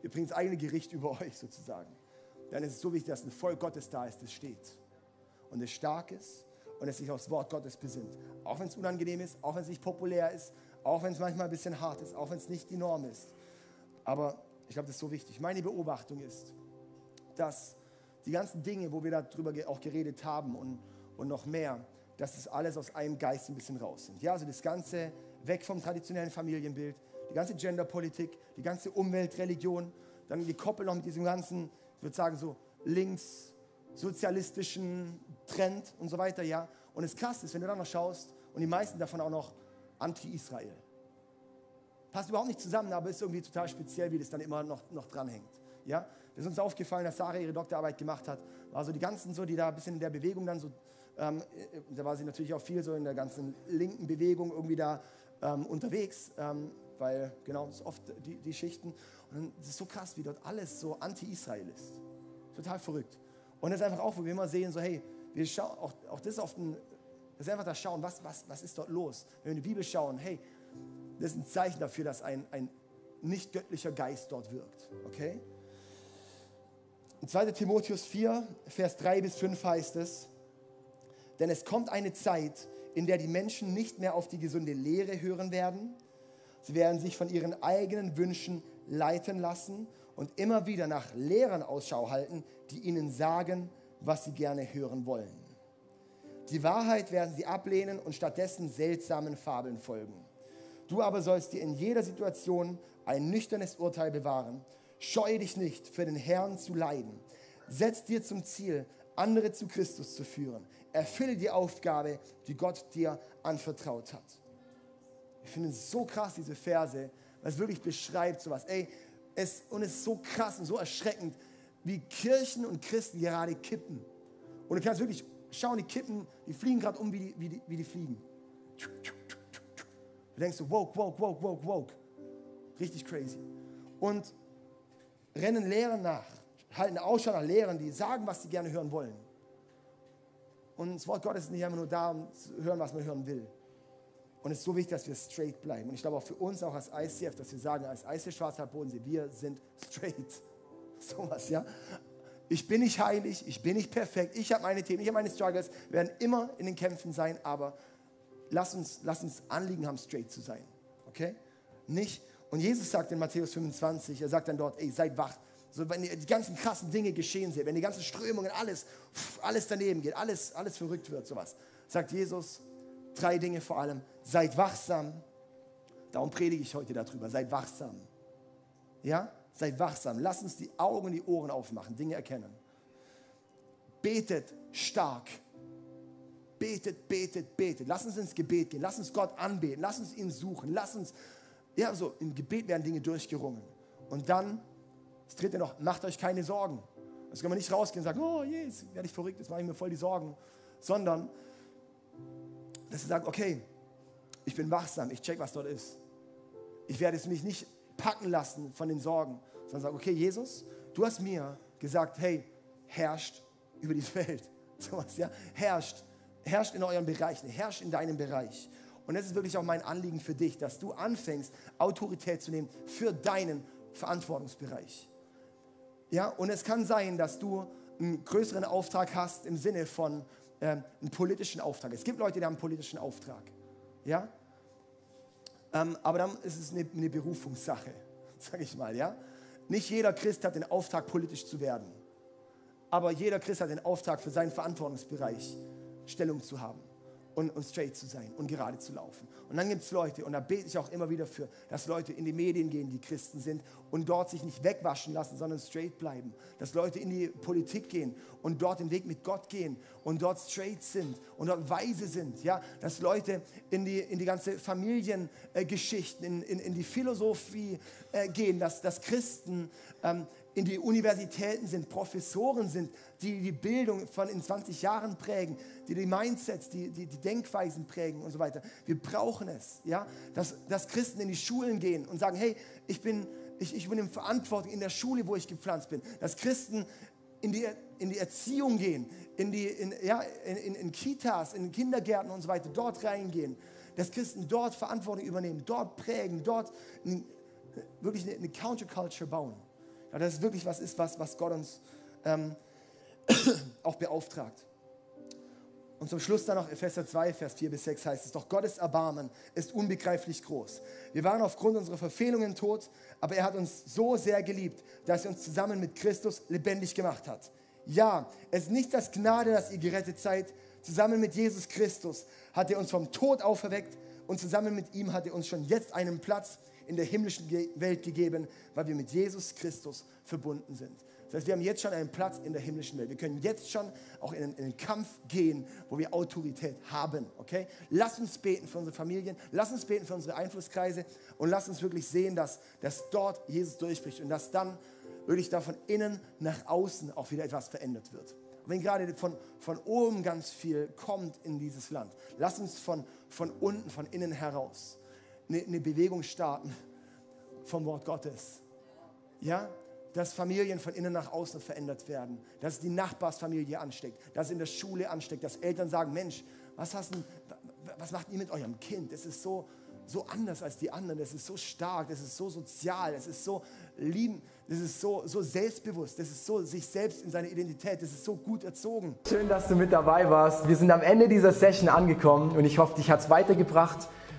Ihr bringt das eigene Gericht über euch sozusagen. Dann ist es so wichtig, dass ein Volk Gottes da ist, das steht. Und es stark ist und es sich aufs Wort Gottes besinnt. Auch wenn es unangenehm ist, auch wenn es nicht populär ist, auch wenn es manchmal ein bisschen hart ist, auch wenn es nicht die Norm ist. Aber ich glaube, das ist so wichtig. Meine Beobachtung ist, dass die ganzen Dinge, wo wir darüber auch geredet haben und, und noch mehr, dass es alles aus einem Geist ein bisschen raus sind. Ja, also das Ganze weg vom traditionellen Familienbild, die ganze Genderpolitik, die ganze Umweltreligion, dann gekoppelt noch mit diesem ganzen, ich würde sagen so links sozialistischen Trend und so weiter, ja. Und es krass ist, wenn du dann noch schaust und die meisten davon auch noch anti-Israel. Passt überhaupt nicht zusammen, aber ist irgendwie total speziell, wie das dann immer noch, noch dranhängt. Ja? Das ist uns aufgefallen, dass Sarah ihre Doktorarbeit gemacht hat. Also die ganzen so, die da ein bisschen in der Bewegung dann so, ähm, da war sie natürlich auch viel so in der ganzen linken Bewegung irgendwie da ähm, unterwegs, ähm, weil genau, das oft die, die Schichten. Und es ist so krass, wie dort alles so anti-Israel ist. Total verrückt. Und das ist einfach auch, wo wir immer sehen, so hey, wir schauen, auch, auch das ist oft ein, das ist einfach das Schauen, was, was, was ist dort los? Wenn wir in die Bibel schauen, hey, das ist ein Zeichen dafür, dass ein, ein nicht göttlicher Geist dort wirkt. Okay? In 2. Timotheus 4, Vers 3 bis 5 heißt es, denn es kommt eine Zeit, in der die Menschen nicht mehr auf die gesunde Lehre hören werden. Sie werden sich von ihren eigenen Wünschen leiten lassen und immer wieder nach Lehrern Ausschau halten, die ihnen sagen, was sie gerne hören wollen. Die Wahrheit werden sie ablehnen und stattdessen seltsamen Fabeln folgen. Du aber sollst dir in jeder Situation ein nüchternes Urteil bewahren. Scheue dich nicht, für den Herrn zu leiden. Setz dir zum Ziel, andere zu Christus zu führen. Erfülle die Aufgabe, die Gott dir anvertraut hat. Ich finde es so krass, diese Verse, es wirklich beschreibt sowas. Ey, es, und es ist so krass und so erschreckend, wie Kirchen und Christen gerade kippen. Und du kannst wirklich schauen, die kippen, die fliegen gerade um wie die, wie, die, wie die fliegen. Du denkst so, woke, woke, woke, woke, woke. Richtig crazy. Und rennen Lehren nach, halten Ausschau nach Lehren, die sagen, was sie gerne hören wollen. Und das Wort Gottes ist nicht einfach nur da, um zu hören, was man hören will. Und es ist so wichtig, dass wir straight bleiben. Und ich glaube auch für uns, auch als ICF, dass wir sagen, als ICF Schwarzwald Bodensee, wir sind straight. Sowas, ja. Ich bin nicht heilig, ich bin nicht perfekt, ich habe meine Themen, ich habe meine Struggles, werden immer in den Kämpfen sein, aber lass uns, lass uns Anliegen haben, straight zu sein. Okay? Nicht. Und Jesus sagt in Matthäus 25, er sagt dann dort, ey, seid wach. So, wenn die ganzen krassen Dinge geschehen sind, wenn die ganzen Strömungen, alles, alles daneben geht, alles, alles verrückt wird, sowas, sagt Jesus drei Dinge vor allem. Seid wachsam. Darum predige ich heute darüber. Seid wachsam. Ja? Seid wachsam. Lasst uns die Augen und die Ohren aufmachen, Dinge erkennen. Betet stark. Betet, betet, betet. Lass uns ins Gebet gehen. Lass uns Gott anbeten. Lass uns ihn suchen. Lass uns, ja, so, im Gebet werden Dinge durchgerungen. Und dann, das dritte noch, macht euch keine Sorgen. Das kann man nicht rausgehen und sagen, oh, jetzt werde ich verrückt, jetzt mache ich mir voll die Sorgen. Sondern, dass ihr sagt, okay, ich bin wachsam, ich check, was dort ist. Ich werde es mich nicht packen lassen von den Sorgen, sondern sagen, okay, Jesus, du hast mir gesagt, hey, herrscht über diese Welt. Sowas, ja, herrscht herrscht in euren Bereichen, herrscht in deinem Bereich. Und das ist wirklich auch mein Anliegen für dich, dass du anfängst, Autorität zu nehmen für deinen Verantwortungsbereich. Ja, und es kann sein, dass du einen größeren Auftrag hast im Sinne von äh, einem politischen Auftrag. Es gibt Leute, die haben einen politischen Auftrag. Ja? Ähm, aber dann ist es eine, eine Berufungssache, sage ich mal. Ja? Nicht jeder Christ hat den Auftrag, politisch zu werden. Aber jeder Christ hat den Auftrag für seinen Verantwortungsbereich Stellung zu haben und, und straight zu sein und gerade zu laufen. Und dann gibt es Leute, und da bete ich auch immer wieder für, dass Leute in die Medien gehen, die Christen sind und dort sich nicht wegwaschen lassen, sondern straight bleiben. Dass Leute in die Politik gehen und dort den Weg mit Gott gehen und dort straight sind und dort weise sind. Ja? Dass Leute in die, in die ganze Familiengeschichten, äh, in, in, in die Philosophie äh, gehen, dass, dass Christen ähm, in die Universitäten sind, Professoren sind, die die Bildung von in 20 Jahren prägen, die die Mindsets, die, die, die Denkweisen prägen und so weiter. Wir brauchen es, ja, dass, dass Christen in die Schulen gehen und sagen, hey, ich bin, ich, ich bin in Verantwortung in der Schule, wo ich gepflanzt bin. Dass Christen in die, in die Erziehung gehen, in, die, in, ja, in, in, in Kitas, in Kindergärten und so weiter, dort reingehen. Dass Christen dort Verantwortung übernehmen, dort prägen, dort wirklich eine, eine Counterculture bauen. Ja, das ist wirklich was ist, was, was Gott uns ähm, auch beauftragt. Und zum Schluss dann noch Epheser 2, Vers 4 bis 6 heißt es, doch Gottes Erbarmen ist unbegreiflich groß. Wir waren aufgrund unserer Verfehlungen tot, aber er hat uns so sehr geliebt, dass er uns zusammen mit Christus lebendig gemacht hat. Ja, es ist nicht das Gnade, dass ihr gerettet seid. Zusammen mit Jesus Christus hat er uns vom Tod auferweckt und zusammen mit ihm hat er uns schon jetzt einen Platz in der himmlischen Welt gegeben, weil wir mit Jesus Christus verbunden sind. Das heißt, wir haben jetzt schon einen Platz in der himmlischen Welt. Wir können jetzt schon auch in in den, Kampf gehen, wo wir Autorität haben. Okay? Lass uns beten für unsere Familien, lass uns beten für unsere Einflusskreise und lass uns wirklich sehen, dass, dass dort Jesus durchbricht und dass dann wirklich da von innen nach außen auch wieder etwas verändert wird. Und wenn gerade von, von oben ganz viel kommt in dieses Land, lass uns von, von unten, von innen heraus eine, eine Bewegung starten vom Wort Gottes. Ja, dass Familien von innen nach außen verändert werden, dass die Nachbarsfamilie ansteckt, dass es in der Schule ansteckt, dass Eltern sagen, Mensch, was, hast denn, was macht ihr mit eurem Kind? Es ist so, so anders als die anderen, es ist so stark, es ist so sozial, es ist so lieben, es ist so, so selbstbewusst, es ist so sich selbst in seiner Identität, es ist so gut erzogen. Schön, dass du mit dabei warst. Wir sind am Ende dieser Session angekommen und ich hoffe, dich hat es weitergebracht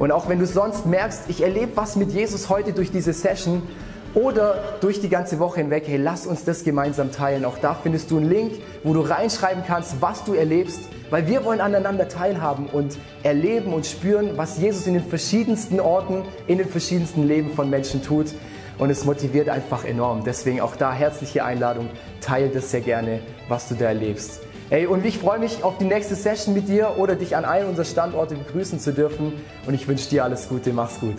Und auch wenn du sonst merkst, ich erlebe was mit Jesus heute durch diese Session, oder durch die ganze Woche hinweg, hey, lass uns das gemeinsam teilen. Auch da findest du einen Link, wo du reinschreiben kannst, was du erlebst, weil wir wollen aneinander teilhaben und erleben und spüren, was Jesus in den verschiedensten Orten, in den verschiedensten Leben von Menschen tut. Und es motiviert einfach enorm. Deswegen auch da herzliche Einladung, teile das sehr gerne, was du da erlebst. Hey, und ich freue mich auf die nächste Session mit dir oder dich an einem unserer Standorte begrüßen zu dürfen. Und ich wünsche dir alles Gute, mach's gut.